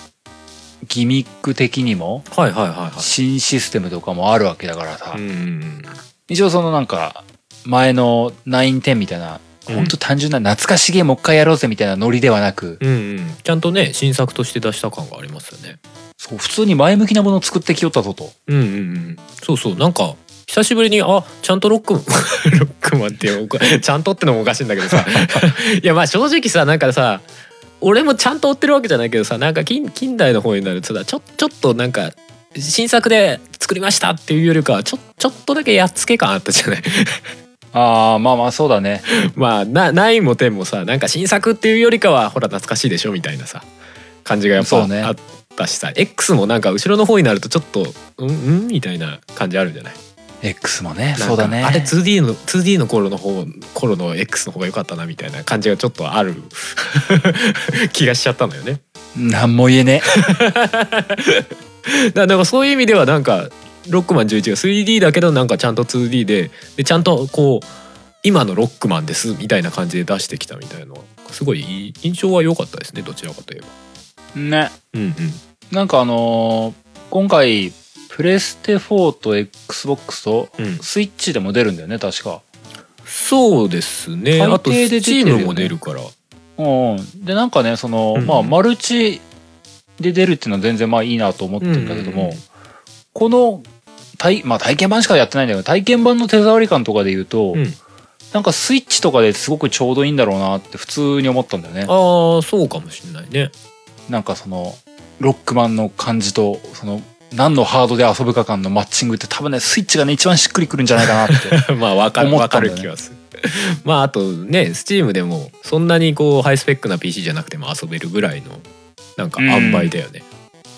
ギミック的にも
はいはいはいは
新システムとかもあるわけだからさ、
いうん
一応そのなんか前の910みたいな、
うん。
ほんと単純な懐かしげもう一回やろうぜみたいなノリではなく、
うんうん。ちゃんとね新作として出した感がありますよね。
そう普通に前向きなものを作ってきよったぞと。
うんうんうん。そうそうなんか久しぶりにあちゃんとロック (laughs) ロックマンっておかちゃんとってのもおかしいんだけどさ。(laughs) いやまあ正直さなんかさ俺もちゃんと追ってるわけじゃないけどさなんか近近代の方になるとさちょちょっとなんか新作で作りましたっていうよりかはちょちょっとだけやっつけ感あったじゃない？(laughs)
ああまあまあそうだね。(laughs)
まあな9も10もさなんか新作っていうよりかはほら懐かしいでしょみたいなさ感じがやっぱあったしさ。X もなんか後ろの方になるとちょっとうんうんみたいな感じあるじゃない
？X もねそうだね。
あれ 2D の 2D の頃の方頃の X の方が良かったなみたいな感じがちょっとある (laughs) 気がしちゃったのよね。
なんも言えね (laughs)
だからそういう意味ではなんかロックマン11が 3D だけどなんかちゃんと 2D ででちゃんとこう今のロックマンですみたいな感じで出してきたみたいなのはすごい印象は良かったですねどちらかといえば
え。ね。
うんうん
なんかあのー今回プレステ4と XBOX と
うん
スイッチでも出るんだよね確か。
そうですねあと
で出てるよね
Steam も出るから
うんうん。でなんかねその、
うん
まあマルチで出るっていうのは全然まあいいなと思ってるんだけども、
うんうんうん
この体,、まあ、体験版しかやってないんだけど体験版の手触り感とかで言うと、
うん
なんかスイッチとかですごくちょうどいいんだろうなって普通に思ったんだよね。
ああそうかもしれないね
なんかそのロックマンの感じとその何のハードで遊ぶか感のマッチングって多分ねスイッチがね一番しっくりくるんじゃないかなって (laughs)
まあわかるわかる気がする。まああとね Steam でもそんなにこうハイスペックな PC じゃなくても遊べるぐらいのなんか塩梅だよね、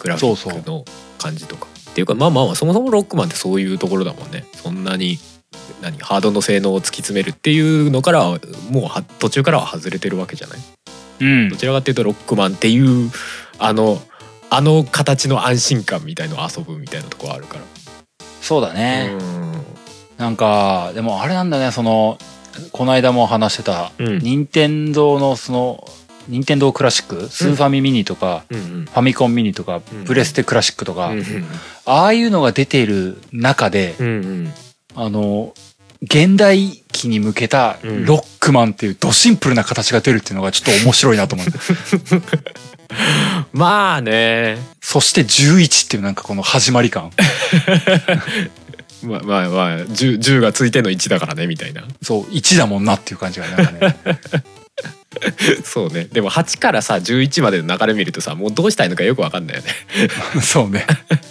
グラフィックの感じとか。っていうかまあまあまあそもそもロックマンってそういうところだもんね。そんなに何ハードの性能を突き詰めるっていうのからはもうは途中からは外れてるわけじゃない？
うん。
どちらかっていうとロックマンっていうあのあの形の安心感みたいのを遊ぶみたいなところあるから。
そうだね、
うん。
なんかでもあれなんだねそのこの間も話してた
うん。
任天堂のその任天堂クラシックスーファミミニとか、
うん。うん
ファミコンミニとか、
うん。
プレステクラシックとか、
うんうん。
ああいうのが出ている中で、
うんうん。
あの現代期に向けた
うん。
ロックマンっていうドシンプルな形が出るっていうのがちょっと面白いなと思う (laughs)
まあね。
そして11っていうなんかこの始まり感。(laughs)
まあまあまあ 10, 10がついての1だからねみたいな。
そう1だもんなっていう感じがなんかね (laughs) (laughs)
そうね。でも8からさ11までの流れ見るとさもうどうしたいのかよくわかんないよね。(laughs)
そうね。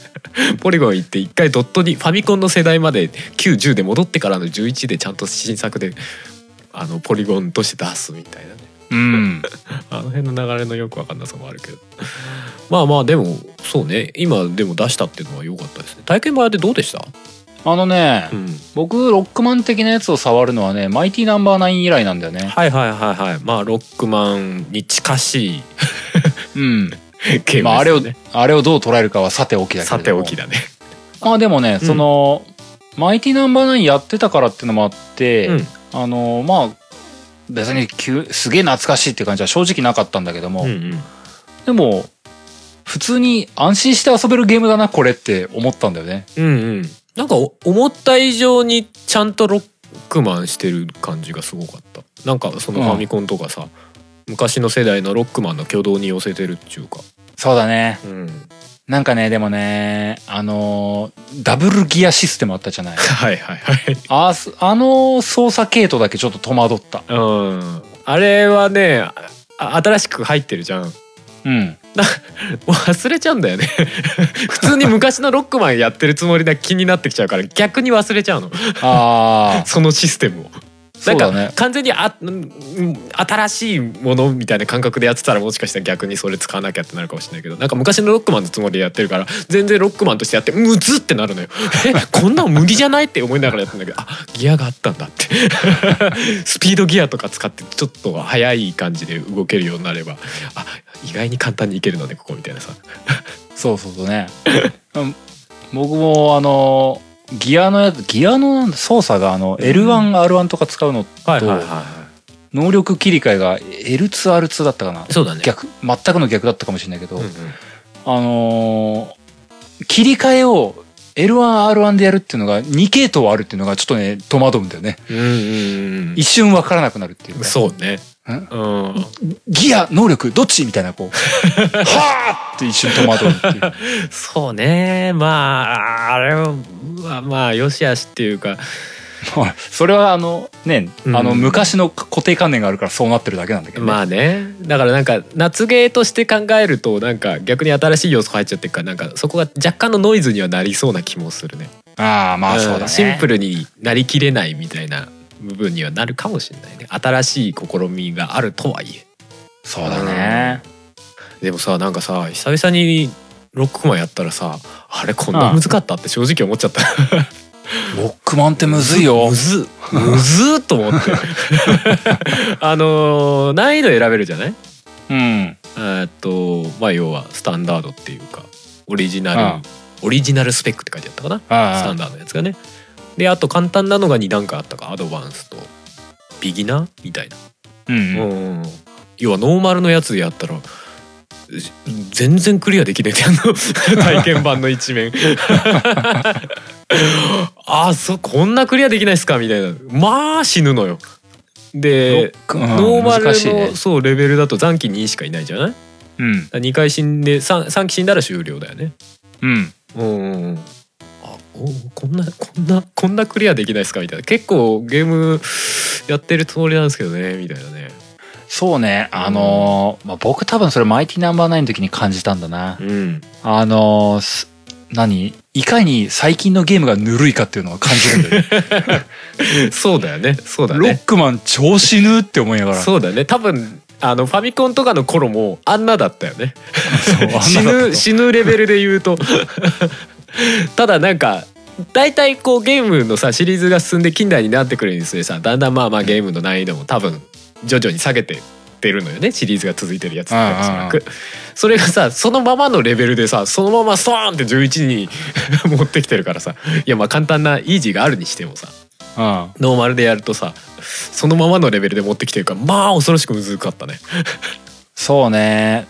(laughs)
ポリゴン行って一回ドットにファミコンの世代まで910で戻ってからの11でちゃんと新作であのポリゴンとして出すみたいなね。
うん。
あの辺の流れのよくわかんなさもあるけど。まあまあでもそうね。今でも出したっていうのは良かったですね。体験版でどうでした？
あのね、
うん。
僕ロックマン的なやつを触るのはねマイティナンバーナイン以来なんだよね。
はいはいはいはい。まあロックマンに近しい。(laughs)
うん。
ね、
まああれをあれをどう捉えるかはさておきだけれど
さ
も
ておきだね。
まあでもね、
うん。
そのマイティナンバーナインやってたからっていうのもあって、
うん。
あのまあ別に急すげえ懐かしいって感じは正直なかったんだけども、
うんうん。
でも普通に安心して遊べるゲームだなこれって思ったんだよね。
うんうんなんかお思った以上にちゃんとロックマンしてる感じがすごかった。なんかそのファミコンとかさ、昔の世代のロックマンの挙動に寄せてるっていうか。
そうだね。
うん。
なんかねでもねあのーダブルギアシステムあったじゃない？(laughs)
はいはいはい。
あすあの操作系統だけちょっと戸惑った。
うん。あれはねあ新しく入ってるじゃん
うん。(laughs)
忘れちゃうんだよね。(laughs) 普通に昔のロックマンやってるつもりで気になってきちゃうから逆に忘れちゃうの。
ああ (laughs)
そのシステムを。なんか
ね
完全にあうん新しいものみたいな感覚でやってたらもしかしたら逆にそれ使わなきゃってなるかもしれないけどなんか昔のロックマンのつもりでやってるから全然ロックマンとしてやってムズってなるのよ。えこんなん無理じゃないって思いながらやってんだけどあギアがあったんだって (laughs) スピードギアとか使ってちょっと速い感じで動けるようになればあ意外に簡単にいけるのねここみたいなさ。
そうそうそうね (laughs) うん僕もあのギアのやつギアの操作があの L1R1 とか使うのと能力切り替えが L2R2 だったかな？
そうだね。
逆全くの逆だったかもしれないけど、
うんうん。
あのー切り替えを L1R1 でやるっていうのが2系統あるっていうのがちょっとね戸惑うんだよね。
うんうんうん。
一瞬わからなくなるっていうか。
そうね。
ん
うん。
ギア能力どっち？みたいなこう (laughs) はあって一瞬戸惑うっていう (laughs)
そうね。まああれはまあよしあしっていうか。
まあそれはあのね、
うん
あの昔の固定観念があるからそうなってるだけなんだけど、ね、
まあね。だからなんか夏ゲーとして考えるとなんか逆に新しい要素入っちゃってるからなんかそこが若干のノイズにはなりそうな気もするね。
ああまあそうだね、
んシンプルになりきれないみたいな部分にはなるかもしれないね。新しい試みがあるとはいえ。
そうだね、
でもさなんかさ久々にロックマンやったらさあれこんな難かったって正直思っちゃった。(laughs)
ロックマンってむずいよ。
むずむずっと思って。(laughs) あのー難易度選べるじゃない？
うん。
えーっとまあ要はスタンダードっていうかオリジナル
あ
オリジナルスペックって書いてあったかな？スタンダードのやつがねであと簡単なのが2段階あったか。アドバンスと。ビギナー？みたいな、
うんうん。
うん要はノーマルのやつでやったらし全然クリアできねえってあの体験版の一面。(laughs) あそこんなクリアできないっすか？みたいな。まあ死ぬのよ。で、
うん
ノーマルの、
ね。
そうレベルだと残機2しかいないじゃない？
うん。
2回死んで 3, 3機死んだら終了だよね。
うん
うんおこんなこんなこんなクリアできないっすか？みたいな。結構ゲームやってるつもりなんですけどねみたいなね。
そうね。あのーまあ、僕多分それマイティナンバーナインの時に感じたんだな。
うん。
あの何？いかに最近のゲームがぬるいかっていうのを感じるんだよね。(laughs)
そうだよね。そうだ
ロッ
ね
クマン超死ぬって思いながら。
そうだね。多分あのファミコンとかの頃もあんなだったよね。死
と。
ぬ死ぬレベルで言うと (laughs) ただなんか大体こうゲームのさシリーズが進んで近代になってくるにつれさだんだんまあまあゲームの難易度も多分徐々に下げてってるのよねシリーズが続いてるやつっておそらく。それがさそのままのレベルでさそのままストーンって11に (laughs) 持ってきてるからさいやまあ簡単なイージーがあるにしてもさ
うん。
ノーマルでやるとさそのままのレベルで持ってきてるからまあ恐ろしく難かったね。
そうね。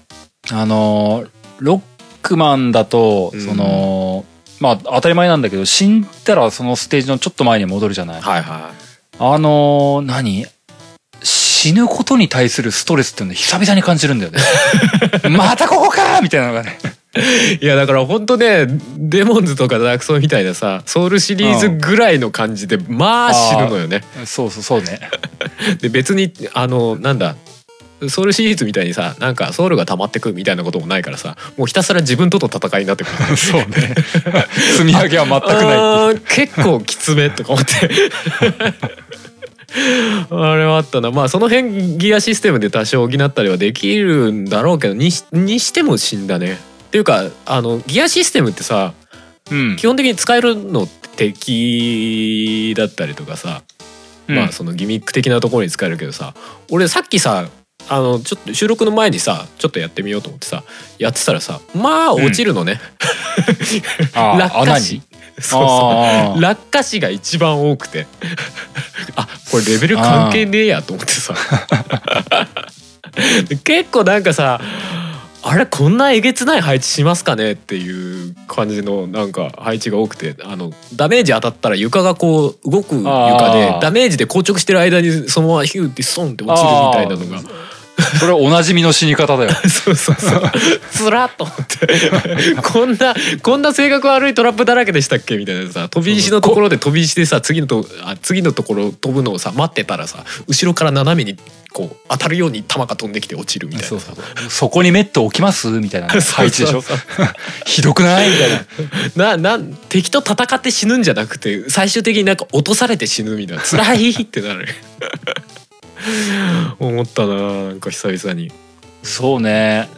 あのーロックマンだと
うん。
その、まあ当たり前なんだけど死んだらそのステージのちょっと前に戻るじゃない、
はいは
あのー何？死ぬことに対するストレスっていうのを久々に感じるんだよね。(laughs) またここかみたいなのがね。
い。いやだから本当ねデモンズとかダークソウみたいなさソウルシリーズぐらいの感じでまあ死ぬのよね。
そうそうそうね。(laughs)
で別にあのなんだ？ソウルシリーズみたいにさなんかソウルが溜まってくみたいなこともないからさもうひたすら自分との戦いになってくる。(laughs)
そうね。(laughs) 積み上げは全くない
結構きつめとか思って。(laughs) あれはあったな。まあその辺ギアシステムで多少補ったりはできるんだろうけどにしにしても死んだね。っていうかあのギアシステムってさ
うん。
基本的に使えるのって敵だったりとかさ、
うん。
まあそのギミック的なところに使えるけどさ俺さっきさあのちょっと収録の前にさちょっとやってみようと思ってさやってたらさまあ落ちるのね、落下死。そうそう。落下死が一番多くて。あここれレベル関係ねえやと思ってさ。(laughs) 結構なんかさあれこんなえげつない配置しますかねっていう感じのなんか配置が多くてあのダメージ当たったら床がこう動く床でダメージで硬直してる間にそのままヒューってソンって落ちるみたいなのが (laughs)
それはおなじみの死に方だよ。(laughs)
そうそうそう。つらっと。思ってこんなこんな性格悪いトラップだらけでしたっけみたいなさ飛び石のところで飛び石でさ次のとあ次のところ飛ぶのをさ待ってたらさ後ろから斜めにこう当たるように弾が飛んできて落ちるみたいなさ。
そこにメット置きますみたいな (laughs)
そうそう
配置でしょ。
そう
ひどくないみたいな。
ななん敵と戦って死ぬんじゃなくて最終的になんか落とされて死ぬみたいな。辛いってなる (laughs) 思ったななんか久々に。
そうね。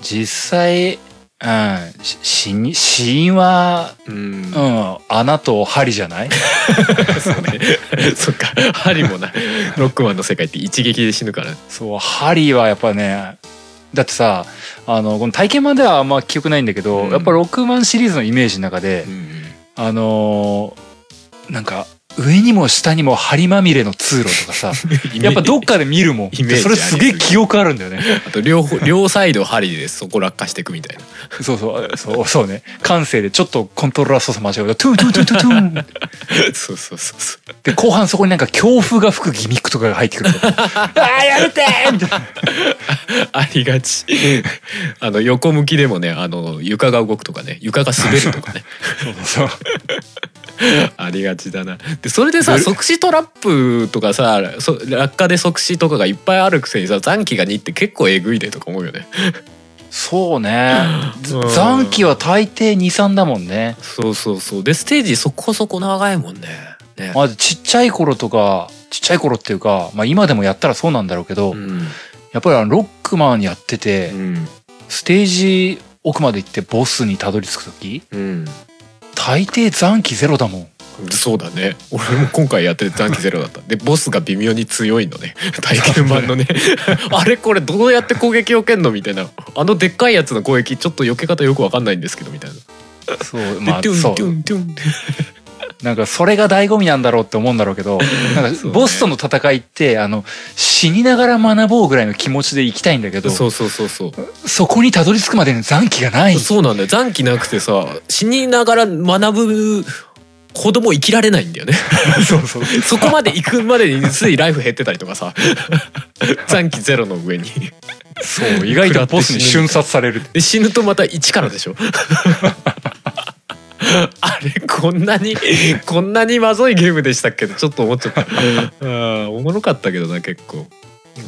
実際うんし死に死因は
うん。
うん穴と針じゃない？(laughs)
そうね。(laughs) そっか。針もなロックマンの世界って一撃で死ぬから。
そう針はやっぱねだってさあのこの体験版ではあんま記憶ないんだけど、
うん。
やっぱロックマンシリーズのイメージの中で、
うん。
あのーなんか上にも下にも針まみれの通路とかさ (laughs) やっぱどっかで見るもん。それすげえ記憶あるんだよね。
あと両方両サイド針でそこ落下していくみたいな。
そうそう。そうそうね。慣性でちょっとコントローラー操作間違えるとトゥートゥートゥートゥートゥーン。
そうそうそうそう
で後半そこになんか強風が吹くギミックとかが入ってくると。ああやめてーみたいな。
ありがち。あの横向きでもねあの床が動くとかね床が滑るとかね。(laughs)
そう (laughs)
ありがちだな。でそれでさ即死トラップとかさそ落下で即死とかがいっぱいあるくせにさ残機が2って結構えぐいでとか思うよね。
そうね。(laughs)
うん。
残機は大抵23だもんね。
そうそうそう。でステージそこそこ長いもんね。ね。
まずちっちゃい頃とかちっちゃい頃っていうか、まあ、今でもやったらそうなんだろうけど、
うん。
やっぱりロックマンやってて、
うん。
ステージ奥まで行ってボスにたどり着く時
うん
大抵残機ゼロだもん。
そうだね。俺も今回やってて残機ゼロだった。でボスが微妙に強いのね。(laughs) 体験版のね。(laughs) あれこれどうやって攻撃を受けんのみたいな。あのでっかいやつの攻撃ちょっと避け方よくわかんないんですけどみたいな。
そうまあなんかそれが醍醐味なんだろうって思うんだろうけど (laughs) なんかボスとの戦いってあの死にながら学ぼうぐらいの気持ちで行きたいんだけど
そうそうそうそう。
そこにたどり着くまでに残機がない。
そうなんだよ。残機なくてさ死にながら学ぶほども生きられないんだよね。
そうそう。(laughs)
そこまで行くまでにすでにライフ減ってたりとかさ。(laughs) 残機ゼロの上に。
そう意外とボスに瞬殺される。
で死ぬとまた一からでしょ (laughs) あれこんなにこんなにまずいゲームでしたっけ？ちょっと思っちゃった。うん。おもろかったけどな結構、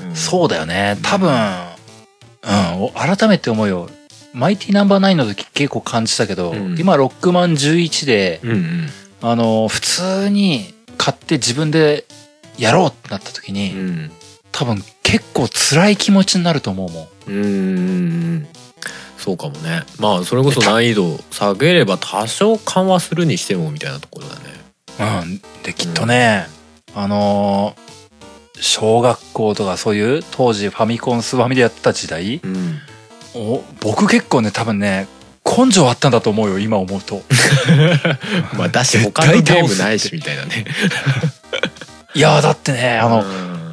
うん。
そうだよね。多分うん。お改めて思うよ。マイティナンバーナインの時結構感じたけど、
うん。
今ロックマン11で
うんうん。
あの普通に買って自分でやろうってなった時に、
うん。
多分結構辛い気持ちになると思うもん。
うーんそうかもね。まあそれこそ難易度下げれば多少緩和するにしてもみたいなところだね。
うん、できっとね、あのー小学校とかそういう当時ファミコンスーファミでやってた時代
うん。
お僕結構ね多分ね根性あったんだと思うよ今思うと。(laughs)
まあだし
絶
他のゲームないしみたいなね。(laughs)
いやーだってねあの、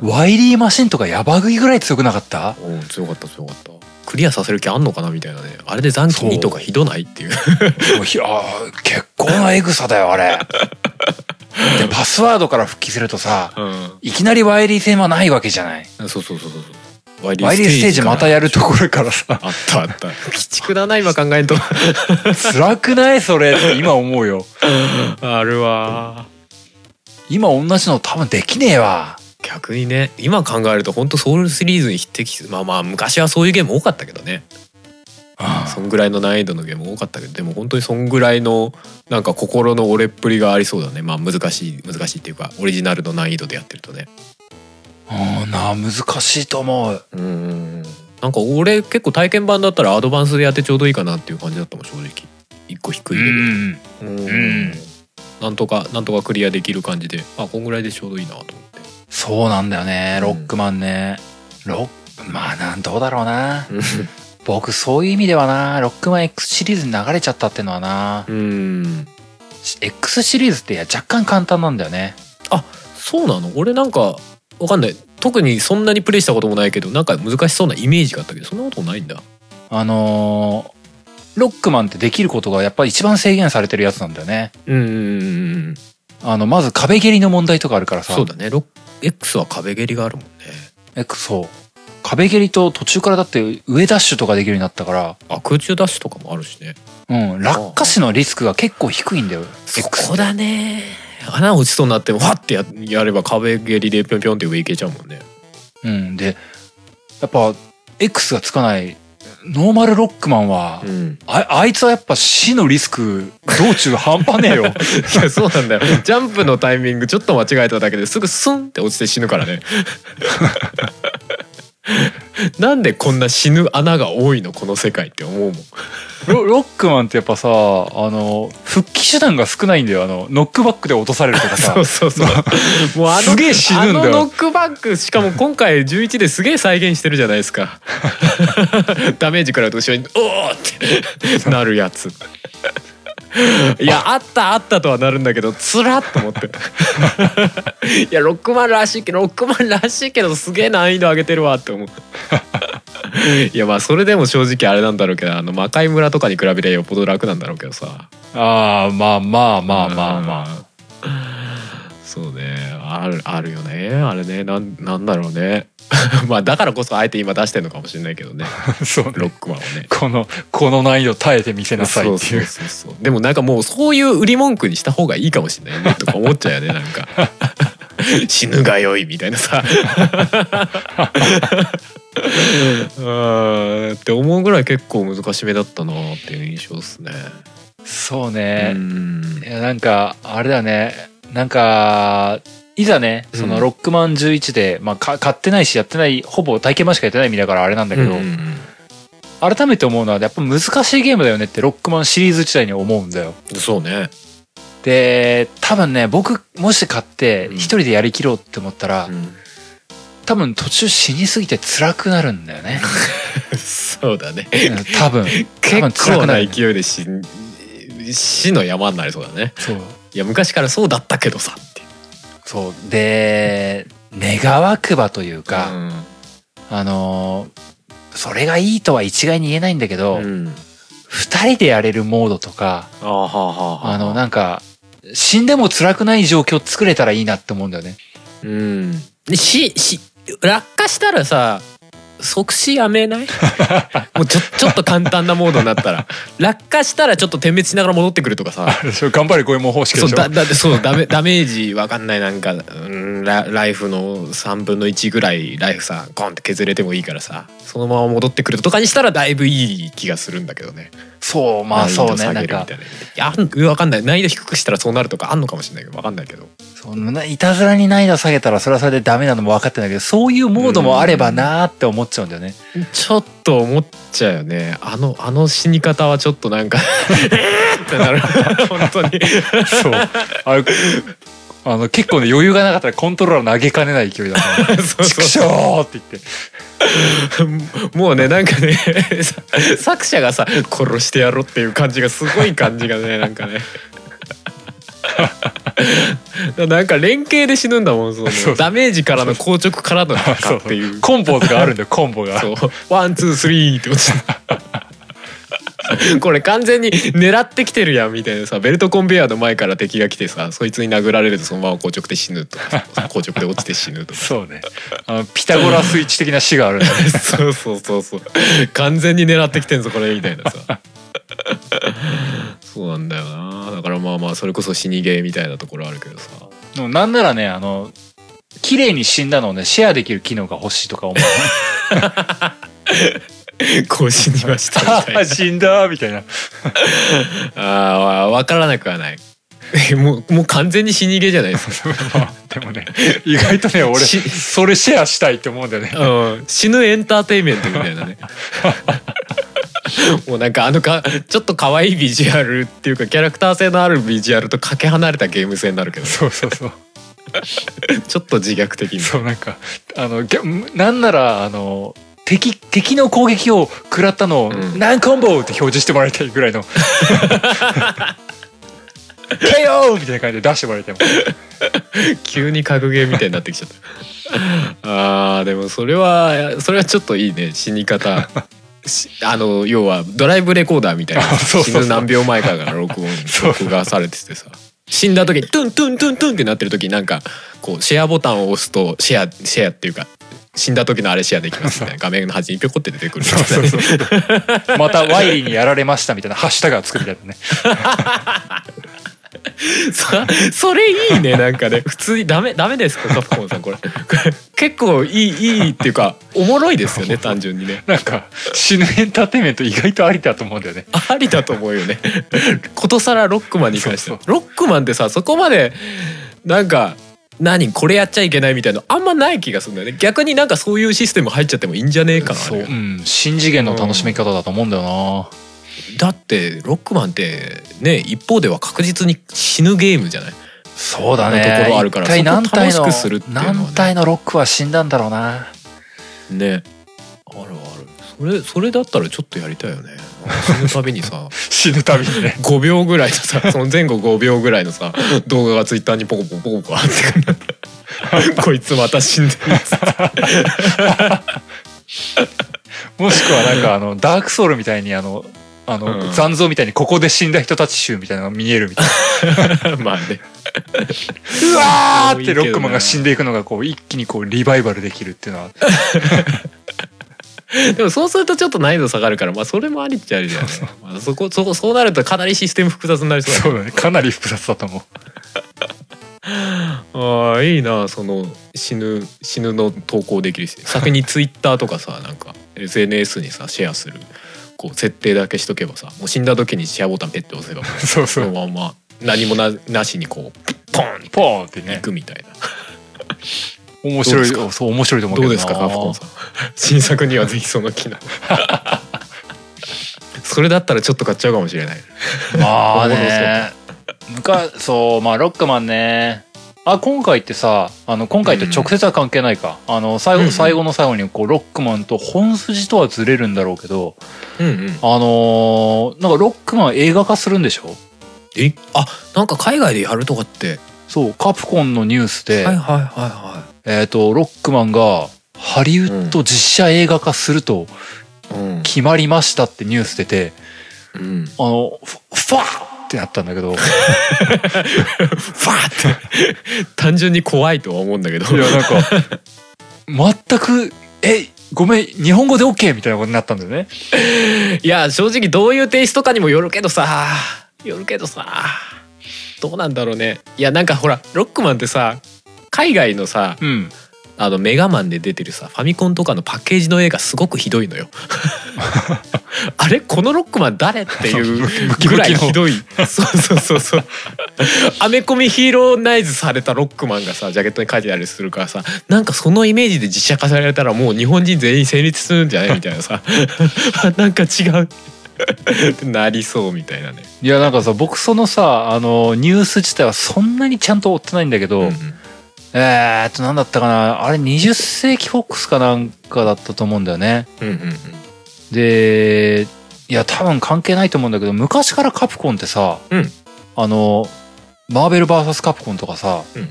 うん。
ワイリーマシンとかやば食いぐらい強くなかった？
強かった強かったクリアさせる気あんのかなみたいなね。あれで残機
そう
2とかひどないっていう。
もうひあー結構なエグさだよあれ。(laughs) でパスワードから復帰するとさ
うん。
いきなりワイリー戦はないわけじゃない。
そうそうそうそうそう。ワイ
ワイリーステージまたやるところからさ。(laughs)
あったあった。鬼畜だな今考えると
辛くないそれって今思うよ。(laughs)
あるわ
今同じの多分できねえわ
逆にね今考えると本当ソウルシリーズに匹敵するまあまあ昔はそういうゲーム多かったけどね。そんぐらいの難易度のゲーム多かったけどでも本当にそんぐらいのなんか心の折れっぷりがありそうだね。まあ難しい難しいっていうかオリジナルの難易度でやってるとね。
うんなあ難しいと思う。
うん。なんか俺結構体験版だったらアドバンスでやってちょうどいいかなっていう感じだったもん正直。一個低いレベル。
ん
うん
ん。
なんとかなんとかクリアできる感じで。あこんぐらいでちょうどいいなと思って
そうなんだよね。
うん。
ロックマンね、ロッまあなんどうだろうな。僕そういう意味ではなロックマン X シリーズに流れちゃったってのはな。
うん。
X シリーズって若干簡単なんだよね。
そうなの？俺なんかわかんない。特にそんなにプレイしたこともないけどなんか難しそうなイメージがあったけどそんなこともないんだ。
あのーロックマンってできることがやっぱり一番制限されてるやつなんだよね。
うん
あの、まず壁蹴りの問題とかあるからさ。
そうだね X は壁蹴りがあるもんね
え、そう。壁蹴りと途中からだって上ダッシュとかできるようになったから、
あ空中ダッシュとかもあるしね
うん、落下死のリスクが結構低いんだよ。
そ
X
こだね穴落ちそうになってもファッてややれば壁蹴りでぴょんぴょんって上行けちゃうもんね
うん。で、やっぱ X がつかないノーマルロックマンは、
うん。
ああいつはやっぱ死のリスク道中半端ねえよ。(laughs)
いやそうなんだよ。ジャンプのタイミングちょっと間違えただけですぐスンって落ちて死ぬからね (laughs) なんでこんな死ぬ穴が多いのこの世界って思うもん
ロロックマンってやっぱさ、あの、復帰手段が少ないんだよ。あの、ノックバックで落とされるとかさ
そう。そうそう (laughs) もうあの
すげえ死ぬんだよ
あのノックバックしかも今回11ですげえ再現してるじゃないですか (laughs) ダメージ食らうと後ろに「おお!」ってなるやついやあったあったとはなるんだけどつらっと思って。いやロックマンらしいけどロックマンらしいけどすげえ難易度上げてるわって思う。いやまあそれでも正直あれなんだろうけどあの魔界村とかに比べりゃよっぽど楽なんだろうけどさ。
ああ、まあまあまあまあま
あそうねあるあるよねあれねなんなんだろうね (laughs) まあだからこそあえて今出してるのかもしれないけどね
あ。(laughs) そう
ロッ
ね。
クマンをね
この、この難易度耐えてみせなさいって
そ
いうう。
そうそうそうでもなんかもうそういう売り文句にした方がいいかもしれないねとか思っちゃうよねなんか (laughs) 死ぬがよいみたいなさうんって思うぐらい結構難しめだったなっていう印象ですね。
そうね。
うん
いや、なんか、あれだね。なんか、いざね、その
うん
ロックマン11で、まあか買ってないしやってない、ほぼ体験版しかやってない身だからあれなんだけど、
うんうん
改めて思うのはやっぱ難しいゲームだよねってロックマンシリーズ自体に思うんだよ。
うんそうね。
で、多分ね、僕、もし買って
うん
一人でやりきろうって思ったら、
うん
多分途中死にすぎて辛くなるんだよね。(laughs)
そうだね。
うん多分。(laughs) 多分
結
辛
構な
くなる。
勢いで死ん死の山になりそうだね。
そう。
いや昔からそうだったけどさって。
そう。で、願わくばというか、あのーそれがいいとは一概に言えないんだけど、
うん。
二人でやれるモードとか、
あはあはあは
あの、なんか、死んでも辛くない状況作れたらいいなって思うんだよね。
うん。でしし落下したらさ即死やめない？(laughs) もうちょちょっと簡単なモードになったら。落下したらちょっと点滅しながら戻ってくるとかさ。(laughs)
頑張れ五右衛門方式
そうだだってそうダメダメージわかんないなんか、うん、ラライフの3分の1ぐらいライフさコンって削れてもいいからさ。そのまま戻ってくるとかにしたらだいぶいい気がするんだけどね
そう、まあそうね。なんか
いないやわかんない難易度低くしたらそうなるとかあんのかもしれないけどわかんないけど
そんないたずらに難易度下げたらそれはそれでダメなのも分かってんだけど、そういうモードもあればなーって思っちゃうんだよね。
ちょっと思っちゃうよねあのあの死に方はちょっとなんかえーってなる本当に
そう。あれ、あの、結構ね、余裕がなかったらコントローラー投げかねない勢いだった。(laughs)
そう
チクシ
そ
ョーって言って。
うもうねなんかねさ (laughs) 作者がさ殺してやろうっていう感じがすごい感じがね (laughs) なんかね。なんか連携で死ぬんだもんそのダメージからの硬直からのかっていう。
コンボがあるんだよ、コンボが。
そう。ワンツースリーって落ちて (laughs) これ完全に狙ってきてるやんみたいなさベルトコンベヤーの前から敵が来てさそいつに殴られるとそのまま硬直で死ぬとかさ (laughs) 硬直で落ちて死ぬとか
そうね。あの、ピタゴラスイッチ的な死があるんだよね。(laughs)
そうそうそうそう完全に狙ってきてんぞこれみたいなさそうなんだよなだからまあまあそれこそ死にゲーみたいなところあるけどさ
でもなんならね、あの、綺麗に死んだのをね、シェアできる機能が欲しいとか思う。
こう死にましたみたいな。
あ死んだみたいな。(laughs)
あー分からなくはない。(laughs) もうもう完全に死にゲーじゃないですか。
ま (laughs) あでもね、意外とね、俺、
し
それシェアしたいって思うんだよね。
うん、死ぬエンターテインメントみたいなね。もうなんかあのかちょっと可愛いビジュアルっていうかキャラクター性のあるビジュアルとかけ離れたゲーム性になるけど
そうそうそう。
ちょっと自虐的に
そう、なんか、あの、なんなら、あの、敵、敵の攻撃を食らったのを、
うん。
何コンボって表示してもらいたいぐらいの。KO! みたいな感じで出してもらえても
急に格ゲーみたいになってきちゃった。あーでもそれはそれはちょっといいね。死に方。しあの要はドライブレコーダーみたいな。死ぬ何秒前かから録音録画されててさ。死んだ時にトゥントゥントゥントゥンってなってる時になんかこうシェアボタンを押すとシェアシェアっていうか死んだ時のあれシェアできますみたいな画面の端にピョコって出てくる。
またワイリーにやられましたみたいなハッシュタグがつくみたいなね。
そそれいいねなんかね。普通にダメダメですか？カプコンさんこれ。結構いいいいっていうかおもろいですよね単純にね。
なんか死ぬエンターテインメント意外とありだと思うんだよね。
ありだと思うよね。(laughs) ことさらロックマンに関して。はロックマンってさそこまでなんか何これやっちゃいけないみたいなのあんまない気がするんだよね。逆になんかそういうシステム入っちゃってもいいんじゃねえかな
そう、うん、新次元の楽しみ方だと思うんだよな、
だってロックマンってね一方では確実に死ぬゲームじゃない？
そうだね。
のところあるから
一体何体
するっていうのはね。
何体のロックは死んだんだろうな。
ね。あるある。それそれだったらちょっとやりたいよね死ぬたびにさ
死ぬたびにね。
5秒ぐらいのさその前後5秒ぐらいのさ動画がツイッターにポコポコポコポコあってくる。(laughs) こいつまた死んでる。っつって
もしくはなんかあのダークソウルみたいにあのあの、
うん。
残像みたいにここで死んだ人たち集みたいなのが見えるみたいな。(laughs)
まあね。
うわーってロックマンが死んでいくのがこう一気にこうリバイバルできるっていうのは (laughs)
でもそうするとちょっと難易度下がるからまあそれもありっちゃありだよね。まあ、そこそこそうなるとかなりシステム複雑になりそうだね。
そうだねかなり複雑だと思う。(laughs)
ああいいなその死ぬ死ぬの投稿できるし先にツイッターとかさ (laughs) なんか SNS にさシェアするこう設定だけしとけばさもう死んだ時にシェアボタンペッて押せばもう
そう。そ
そうのまま何もななしにこうポンって
ポーンって
い
ね
くみたいな、
面白いそう面白いと思うけどな。
どうですかカプコンさん？(laughs) 新作にはぜひその機能 (laughs) それだったらちょっと買っちゃうかもしれない。
まあね。(laughs) 昔そうまあロックマンね。あ今回ってさあの今回と直接は関係ないか、あの最後、
うんうん。
最後の最後にこうロックマンと本筋とはずれるんだろうけど
うんうん。
あのーなんかロックマン映画化するんでしょ？
え？あなんか海外でやるとかって。
そうカプコンのニュースで、
はいはいはいは
えっ、とロックマンがハリウッド実写映画化すると決まりましたってニュース出て
うん。
あのフファーってなったんだけど。(laughs)
ファーって。単純に怖いとは思うんだけど。
いやなんか全くえごめん日本語で OK みたいなことになったんだよね。
いや正直どういうテイストかにもよるけどさ。よるけどさ。どうなんだろうね。いやなんかほらロックマンってさ海外のさ
うん。
あのメガマンで出てるさファミコンとかのパッケージの絵がすごくひどいのよ。(laughs) あれこのロックマン誰っていう (laughs) ぐらいひどい。そうそうそうそう。アメコミヒーローナイズされたロックマンがさジャケットに書いてありするからさなんかそのイメージで実写化されたらもう日本人全員成立するんじゃないみたいなさ。(laughs) なんか違う。ってなりそうみたいなね。
いやなんかさ僕そのさあのニュース自体はそんなにちゃんと追ってないんだけど、
うんうん
えーっと何だったかな。あれ20世紀フォックスかなんかだったと思うんだよね。
うんうん
でいや多分関係ないと思うんだけど昔からカプコンってさ、
うん。
あのマーベル VS カプコンとかさ
うん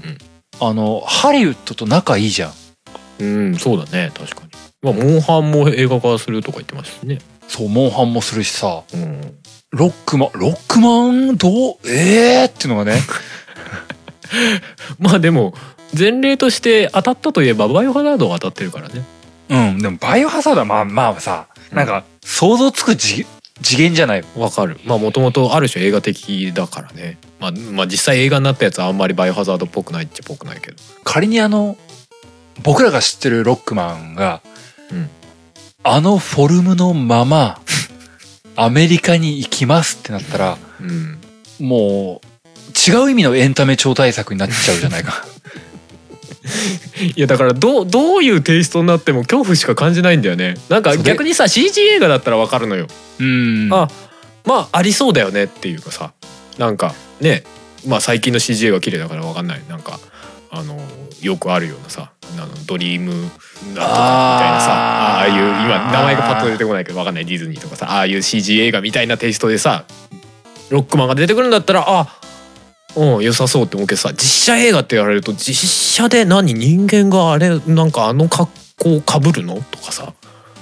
あのハリウッドと仲いいじゃん。
うんうんそうだね確かに。まあモンハンも映画化するとか言ってましたしね。
そうモンハンもするしさ。
うん。
ロックマンロックマンどう？えーっていうのがね。(laughs)
まあでも前例として当たったといえばバイオハザードは当たってるからね。
うんでもバイオハザードはまあまあさなんか想像つく次次元じゃない？
わかる。まあもともとある種映画的だからね。まあ、まあ実際映画になったやつはあんまりバイオハザードっぽくないっちゃぽくないけど。
仮にあの僕らが知ってるロックマンが、
うん
あのフォルムのままアメリカに行きますってなったら
うん。
もう違う意味のエンタメ超大作になっちゃうじゃないか (laughs)
いやだからどうどういうテイストになっても恐怖しか感じないんだよね。なんか逆にさ CG 映画だったらわかるのよ。
うん。
あまあありそうだよねっていうかさ。なんかね。まあ最近の CG 映画綺麗だからわかんない。なんかあのよくあるようなさ。あのドリームなんとかみたいなさ。ああいう今名前がパッと出てこないけどわかんない。ディズニーとかさ。ああいう CG 映画みたいなテイストでさロックマンが出てくるんだったらあうん良さそうって思うけどさ実写映画って言われると実写で何人間があれなんかあの格好かぶるの？とかさ、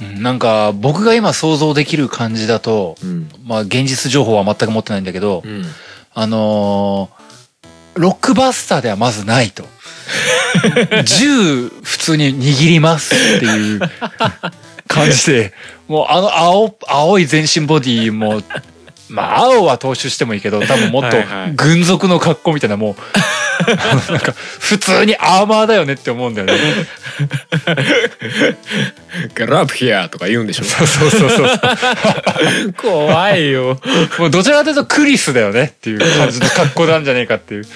うんなんか僕が今想像できる感じだと、
うん。
まあ現実情報は全く持ってないんだけど、
うん、
あのーロックバスターではまずないと。(laughs) 銃普通に握りますっていう感じで、もうあの青、青い全身ボディも、まあ青は踏襲してもいいけど、(laughs) 多分もっと軍属の格好みたいなもう、(laughs) なんか普通にアーマーだよねって思うんだよね。(laughs)
グラブヒアとか言うんでしょ。
そうそうそうそう。
怖いよ。
もうどちらかというとクリスだよねっていう感じの格好なんじゃねえかっていう。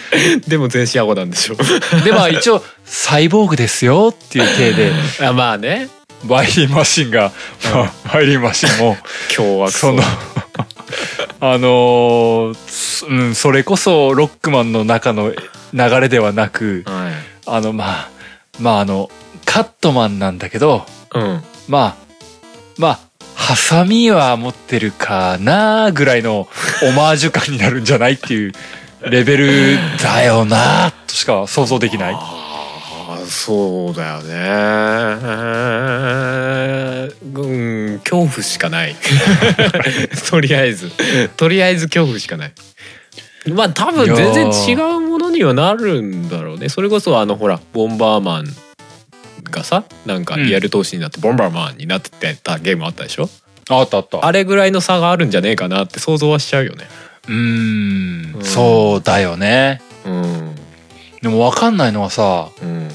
でも全身顎なんでしょ。
でまあ一応サイボーグですよっていう体で。
あまあね。
バイリンマシンが、まあ、バイリンマシンも
凶悪
そのあのーそうん、それこそロックマンの中の流れではなく
はい。
あのまあまああのカットマンなんだけど
うん。
まあまあハサミは持ってるかなぐらいのオマージュ感になるんじゃないっていうレベルだよなとしか想像できない。
そうだよね。うん恐怖しかない。(laughs) とりあえず。とりあえず恐怖しかない。まあ多分全然違うものにはなるんだろうね。それこそあのほらボンバーマンがさなんかリアル投資になってボンバーマンになってたゲームあったでしょ？
あったあった。
あれぐらいの差があるんじゃねえかなって想像はしちゃうよね。
うーん。
うん。
そうだよね。
うん。
でも分かんないのはさ、
うん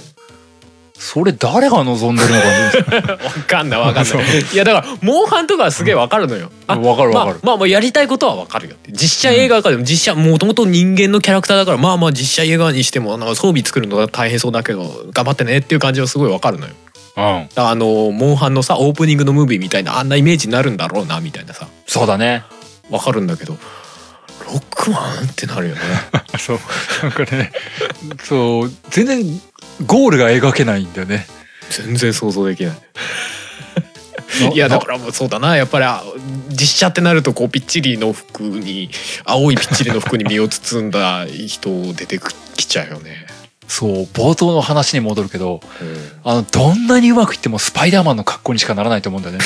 それ誰が望んでるのかね。(laughs)
わかんないわかんないいやだからモンハンとかはすげえわかるのよあ
わかるわかる。
まあまあまあやりたいことはわかるよ実写映画化でも実写もともと人間のキャラクターだからまあまあ実写映画にしてもなんか装備作るのが大変そうだけど頑張ってねっていう感じはすごいわかるのよ
うん。
あのモンハンのさオープニングのムービーみたいなあんなイメージになるんだろうなみたいなさ
そうだね。
わかるんだけどロックマンってなるよね (laughs)
そう。なんかね、そう、全然ゴールが描けないんだよね。
全然想像できないいやだからもうそうだなやっぱりあ実写ってなるとこうぴっちりの服に青いぴっちりの服に身を包んだ人出てきちゃうよね。
そう、冒頭の話に戻るけど、あの、どんなにうまくいってもスパイダーマンの格好にしかならないと思うんだよね。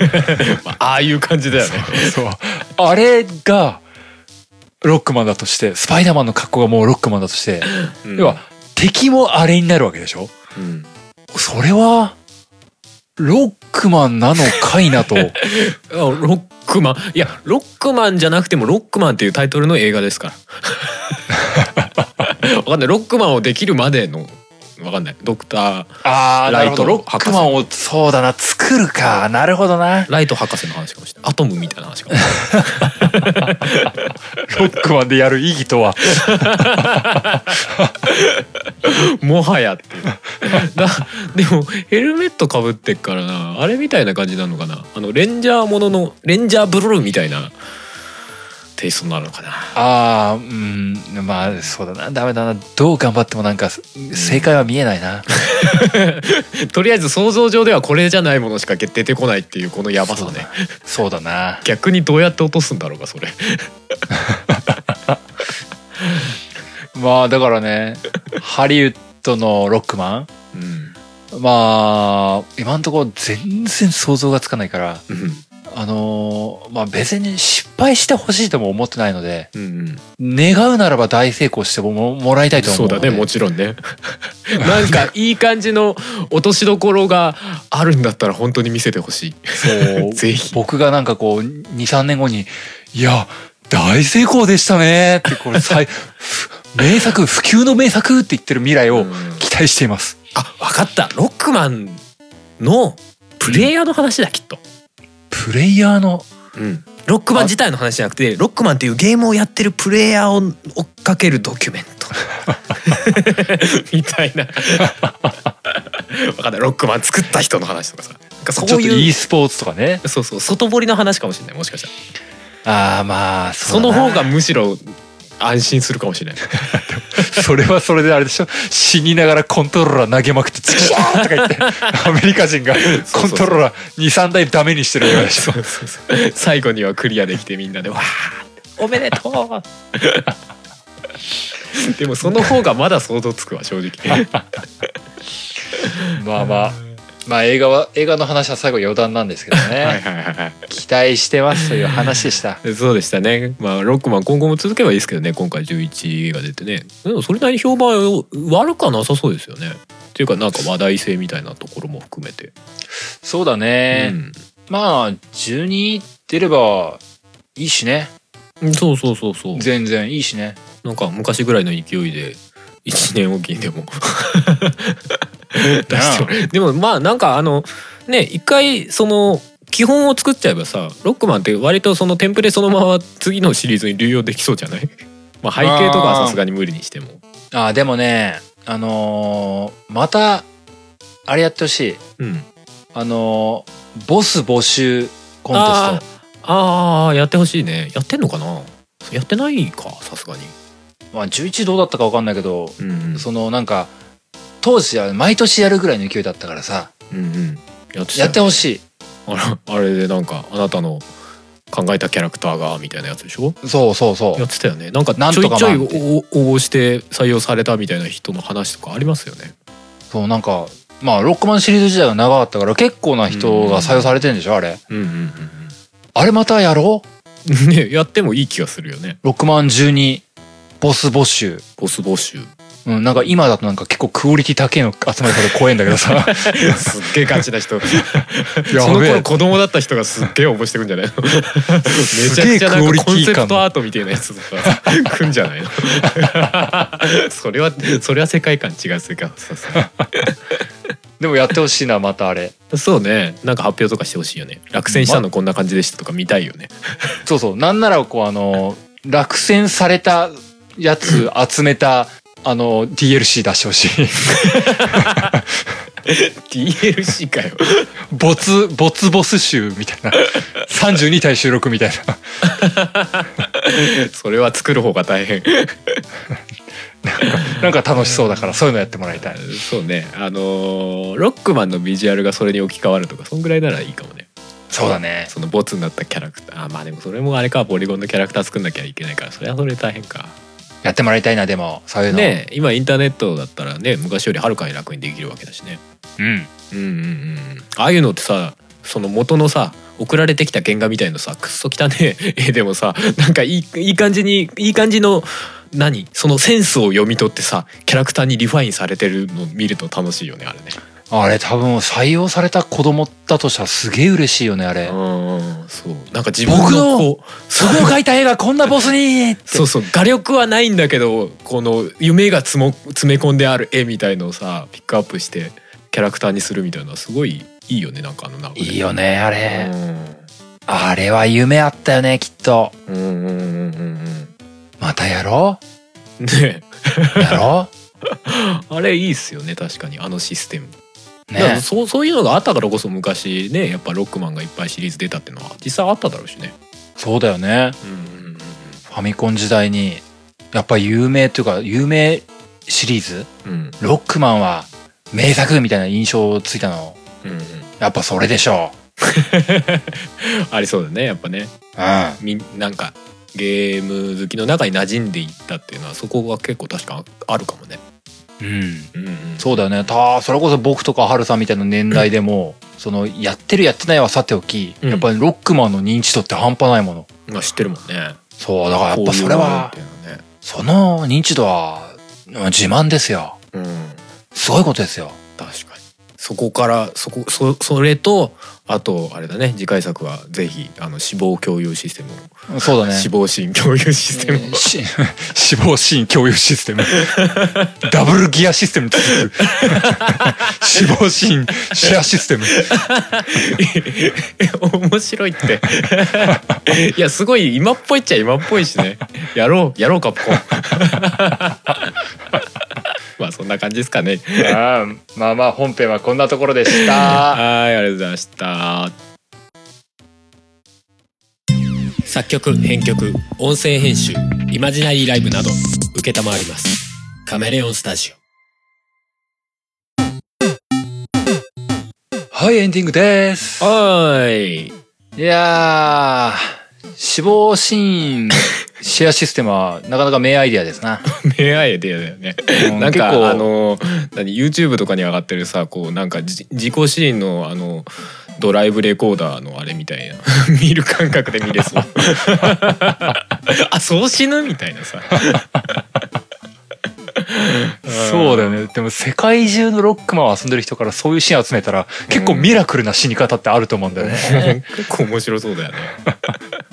(laughs)
まあああいう感じだよね。
そう。あれが、ロックマンだとして、スパイダーマンの格好がもうロックマンだとして、
うん。
要は、敵もあれになるわけでしょ？
うん。
それは、ロックマンなのかいなと。(laughs)
あロックマン。いやロックマンじゃなくてもロックマンっていうタイトルの映画ですから。(laughs) わかんない。ロックマンをできるまでのわかんないドクター。ライ
ロ
ト
ックマンを、そうだな、作るか。なるほどな。
ライト博士の話かもしれないアトムみたいな話かもしれない。(laughs)
ロックマンでやる意義とは。(laughs)
もはやってだでもヘルメットかぶってっからなあれみたいな感じなのかなあのレンジャーもののレンジャーブルーみたいなテイストになるのかな。
ああ、うん、まあ、そうだな。ダメだな。どう頑張ってもなんか、正解は見えないな。(laughs)
とりあえず想像上ではこれじゃないものしか出てこないっていうこのヤバさね。
そうだ。な。
逆にどうやって落とすんだろうかそれ。(laughs)
まあ、だからね、ハリウッドのロックマ
うん。
ンまあ、今のところ全然想像がつかないから、
うん
あのーまあ別に失敗してほしいとも思ってないので、
うん
願うならば大成功してもももらいたいと思う。
そうだねもちろんね。(laughs) なんかいい感じの落としどころがあるんだったら本当に見せてほしい。
そう。(laughs)
ぜひ。
僕がなんかこう23年後に「いや大成功でしたね」ってこれ (laughs) 最ふ名作不朽の名作って言ってる未来を
うん。
期待しています。
あ分かった。ロックマンのプレイヤーの話だきっと、
プレイヤーの
うん、ロックマン自体の話じゃなくてロックマンっていうゲームをやってるプレイヤーを追っかけるドキュメント。(laughs) みたいな。分かんない。ロックマン作った人の話とかさ。なんか
ちょっと
そういう
e スポーツとかね。
そうそう。外堀の話かもしれない。もしかしたら。
ああまあ
その方がむしろ安心するかもしれない。(laughs)
それはそれであれでしょ？死にながらコントローラー投げまくって「チキャー!」とか言ってアメリカ人がコントローラー23台ダメにしてる映画でしょ
最後にはクリアできてみんなで「わーおめでとう!」でもその方がまだ想像つくわ正直。(laughs)
まあまあまあ映画は映画の話は最後余談なんですけどね、
はいはいはいはい
期待してますという話でした
そうでしたね。まあロックマン今後も続けばいいですけどね。今回11が出てね。でもそれなりに評判悪くはなさそうですよね。っていうかなんか話題性みたいなところも含めて。
そうだね、まあ12出ればいいしね
うん。そうそうそうそう。
全然いいしね
なんか昔ぐらいの勢いで1年おきにでも (laughs) 出してもでもまあなんかあのね一回その基本を作っちゃえばさロックマンって割とそのテンプレそのまま次のシリーズに流用できそうじゃない？(laughs) まあ背景とかはさすがに無理にしても。
あでもねあのーまたあれやってほしい。
うん。
あのーボス募集コンテス
ああーやってほしいね。やってんのかな？やってないかさすがに。
トまあ11どうだったか分かんないけど、
うんうん。
そのなんか当時は毎年やるぐらいの勢いだったからさ。
うんうん。やってたよね。
やってほしい。
あらあれでなんかあなたの考えたキャラクターがみたいなやつでしょ？
そうそうそ
やってたよね。なんか
なんと
ちょいちょい応応募して採用されたみたいな人の話とかありますよね。
うそうなんかまあロックマンシリーズ時代が長かったから結構な人が採用されてんでしょあれ。
うんうんうん
あれまたやろう？
う (laughs) んねやってもいい気がするよね。
ロックマン12ボス募集。
ボス募集
うん、なんか今だとなんか結構クオリティ高いの集まり方怖いんだけどさ。(laughs)
すっげえガチな人。(laughs)
や
その頃子供だった人がすっげえ応募してくんじゃないの？めちゃくちゃなんかコンセプトアートみたいなやつとか。来んじゃないの？(laughs) それはそれは世界観違う世界
でもやってほしいなまたあれ。
そうね。なんか発表とかしてほしいよね。落選したのこんな感じでしたとか見たいよね。
そうそう。なんならこうあの落選されたやつ集めたあの DLC 出してほしい。
DLC かよ。
没没ボス集みたいな。32体収録みたいな。
それは作る方が大変。
なんか楽しそうだからそういうのやってもらいたい。
そうね。あのーロックマンのビジュアルがそれに置き換わるとかそんぐらいならいいかもね。
そうだね。
そのボツになったキャラクター。あまあでもそれもあれかポリゴンのキャラクター作んなきゃいけないからそれはそれで大変か
やってもらいたいなでもそういうの。
ねえ今インターネットだったらね昔よりはるかに楽にできるわけだしね。
うん。
うんうんうんああいうのってさその元のさ送られてきた原画みたいのさくっそ汚ねえ (laughs) 絵でもさなんかいいいい感じにいい感じの何？そのセンスを読み取ってさキャラクターにリファインされてるの見ると楽しいよねあれね
あれ多分採用された子供だとしたらすげえ嬉しいよねあれ。
うんそう。なんか自分
僕の
のこう
そこを描いた絵がこんなボスにって。
そうそう。画力はないんだけどこの夢がつも詰め込んである絵みたいのをさピックアップしてキャラクターにするみたいなすごいいいよねなんかあの中で
いいよねあれ、
うん。
あれは夢あったよねきっと。
うんうんうんうん
またやろ
う？んね。
うやろ (laughs)
あれいいっすよね確かに。あのシステム、
う
だから
ね
そうそういうのがあったからこそ昔ねやっぱロックマンがいっぱいシリーズ出たっていうのは実際あっただろうしね。
そうだよね。
うんうんうん
ファミコン時代にやっぱり有名というか有名シリーズ？
うん。
ロックマンは名作みたいな印象ついたの。
うんうん。
やっぱそれでしょ (laughs)
ありそうだねやっぱね。
ううん。
みなんかゲーム好きの中に馴染んでいったっていうのはそこは結構確かあるかもね。
うん。
うんうん、
そうだよね。たそれこそ僕とかハルさんみたいな年代でも、そのやってるやってないはさておき、
うん。
やっぱりロックマンの認知度って半端ないもの。
まあ知ってるもんね。
そうだからやっぱそれは。その認知度はうん自慢ですよ。
うん。
すごいことですよ。
確かに。そこからそこそそれとあとあれだね次回作はぜひあの死亡共有システムを、
そうだね。
死亡シーン共有システムを、
し (laughs) 死亡シーン共有システム。(laughs) ダブルギアシステム (laughs) 死亡シーンシェアシステム。
面白いって。いやすごい今っぽいっちゃ今っぽいしね。やろうやろうカプコン (laughs) まあそんな感じですかね。
ああまあまあ本編はこんなところでした。(laughs)
はいありがとうございました。作曲編曲音声編集イマジナリーライブなど承ります。カメレオンスタジ
はいエンディングです。
オはーい。
いやー死亡シーンシェアシステムはなかなか名アイデアですな。(laughs)
名アイデアだよね。
うん
なんか
結構
あの何 YouTube とかに上がってるさこうなんかじ自己シーンのあのドライブレコーダーのあれみたいな (laughs) 見る感覚で見れそう (laughs) あそう死ぬみたいなさ
そうだよね。でも世界中のロックマンを遊んでる人からそういうシーン集めたら結構ミラクルな死に方ってあると思うんだよね。(laughs)
結構面白そうだよね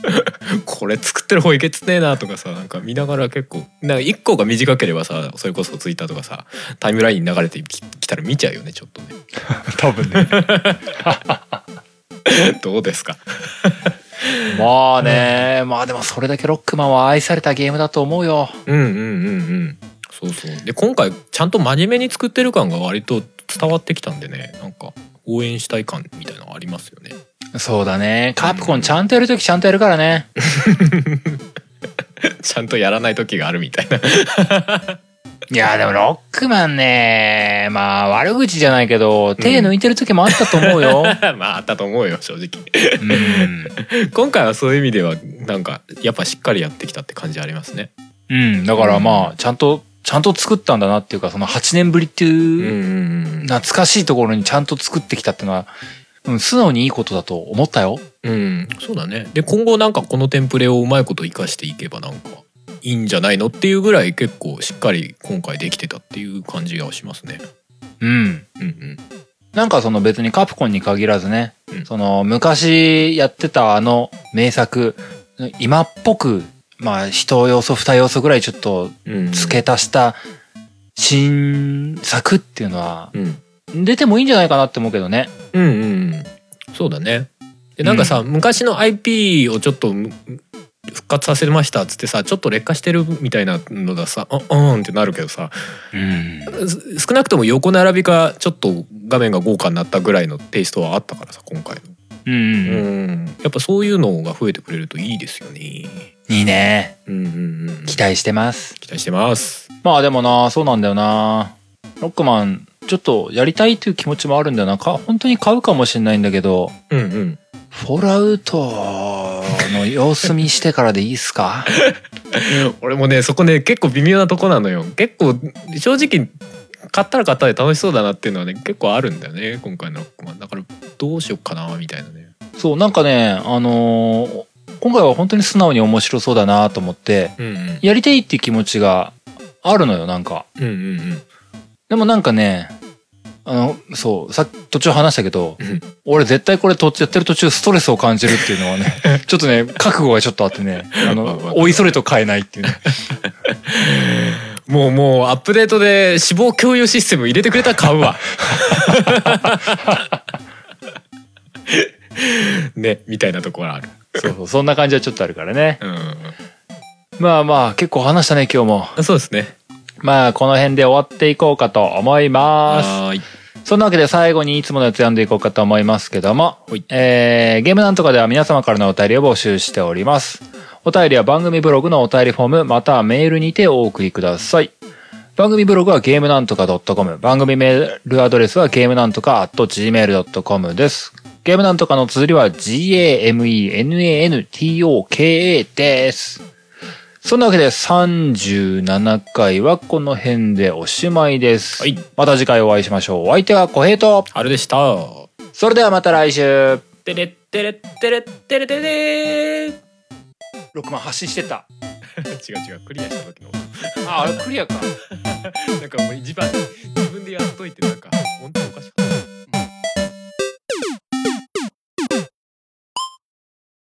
(laughs) これ作ってる方いけつねえなとかさなんか見ながら結構なんか一個が短ければさそれこそツイッターとかさタイムラインに流れてききたら見ちゃうよねちょっとね (laughs)
多分ね。
どうですか？
まあね、まあでもそれだけロックマンは愛されたゲームだと思うよ。
うんうんうんうんそうそうで今回ちゃんと真面目に作ってる感が割と伝わってきたんでねなんか応援したい感みたいなのありますよね
そうだね。カプコンちゃんとやるときちゃんとやるからね。(laughs)
ちゃんとやらない時があるみたいな
いやでもロックマンね、まあ悪口じゃないけど、手抜いてる時もあったと思うよ。(laughs)
まああったと思うよ正直
うん。(laughs)
今回はそういう意味ではなんかやっぱしっかりやってきたって感じありますね
うん。だからまあ、ちゃんと、ちゃんと作ったんだなっていうか、その8年ぶりっていう、懐かしいところにちゃんと作ってきたっていうのは、うん、素直にいいことだと思ったよ。
うん。そうだね。で今後なんかこのテンプレをうまいこと活かしていけばなんかいいんじゃないのっていうぐらい結構しっかり今回できてたっていう感じがしますね。
うん。
うんうん。
なんかその別にカプコンに限らずね、
うん。
その昔やってたあの名作、今っぽく、まあ一要素二要素ぐらいちょっと
うん
付け足した新作っていうのは
うん。
出てもいいんじゃないかなって思うけどね。
うんうんうん。そうだね。でなんかさ、昔の IP をちょっとむ復活させましたっつってさちょっと劣化してるみたいなのださうんうんってなるけどさ
うん。
す少なくとも横並びかちょっと画面が豪華になったぐらいのテイストはあったからさ今回の。
うんうんうん。
うん。やっぱそういうのが増えてくれるといいですよね
いいね。
うんうんうん
期待してます。
期待してます
まあでもな、そうなんだよな。ロックマン、ちょっとやりたいという気持ちもあるんだよな。か本当に買うかもしれないんだけど、
うんうん
フォールアウトの様子見してからでいいっすか？(laughs)
俺もねそこね結構微妙なとこなのよ結構正直買ったら買ったで楽しそうだなっていうのはね結構あるんだよね今回のロックマンだからどうしよっかなみたいなね
そう、なんかね、あのー今回は本当に素直に面白そうだなと思って、
うんうん。
やりたいっていう気持ちがあるのよ、なんか。
うんうん
でもなんかね、あの、そう、さっき途中話したけど、
うん。
俺絶対これ途中やってる途中ストレスを感じるっていうのはね、(laughs) ちょっとね、覚悟がちょっとあってね、あの、(laughs) おいそれと変えないっていうね。
もうもうアップデートで死亡共有システム入れてくれたら買うわねみたいなところある
そうそう、そんな感じはちょっとあるからね。
うん
まあまあ、結構話したね、今日も。
そうですね
まあ、この辺で終わっていこうかと思います。
はーい
そんなわけで最後にいつものやつ読んでいこうかと思いますけどもえー、ゲームなんとかでは皆様からのお便りを募集しております。お便りは番組ブログのお便りフォームまたはメールにてお送りください。番組ブログはゲームなんとか .com、番組メールアドレスはゲームなんとか .gmail.com です。ゲームなんとかの綴りは GAMENANTOKA です。そんなわけで37回はこの辺でおしまいです。
はい
また次回お会いしましょう。お相手は小平と、
あれでした
それではまた来週。
てれってれってれってれてれー
6万発信してた。
違う違うクリアした時の
あ、あれクリアか。(laughs)
なんかもう自分自分でやっといてなんか本当おかしかった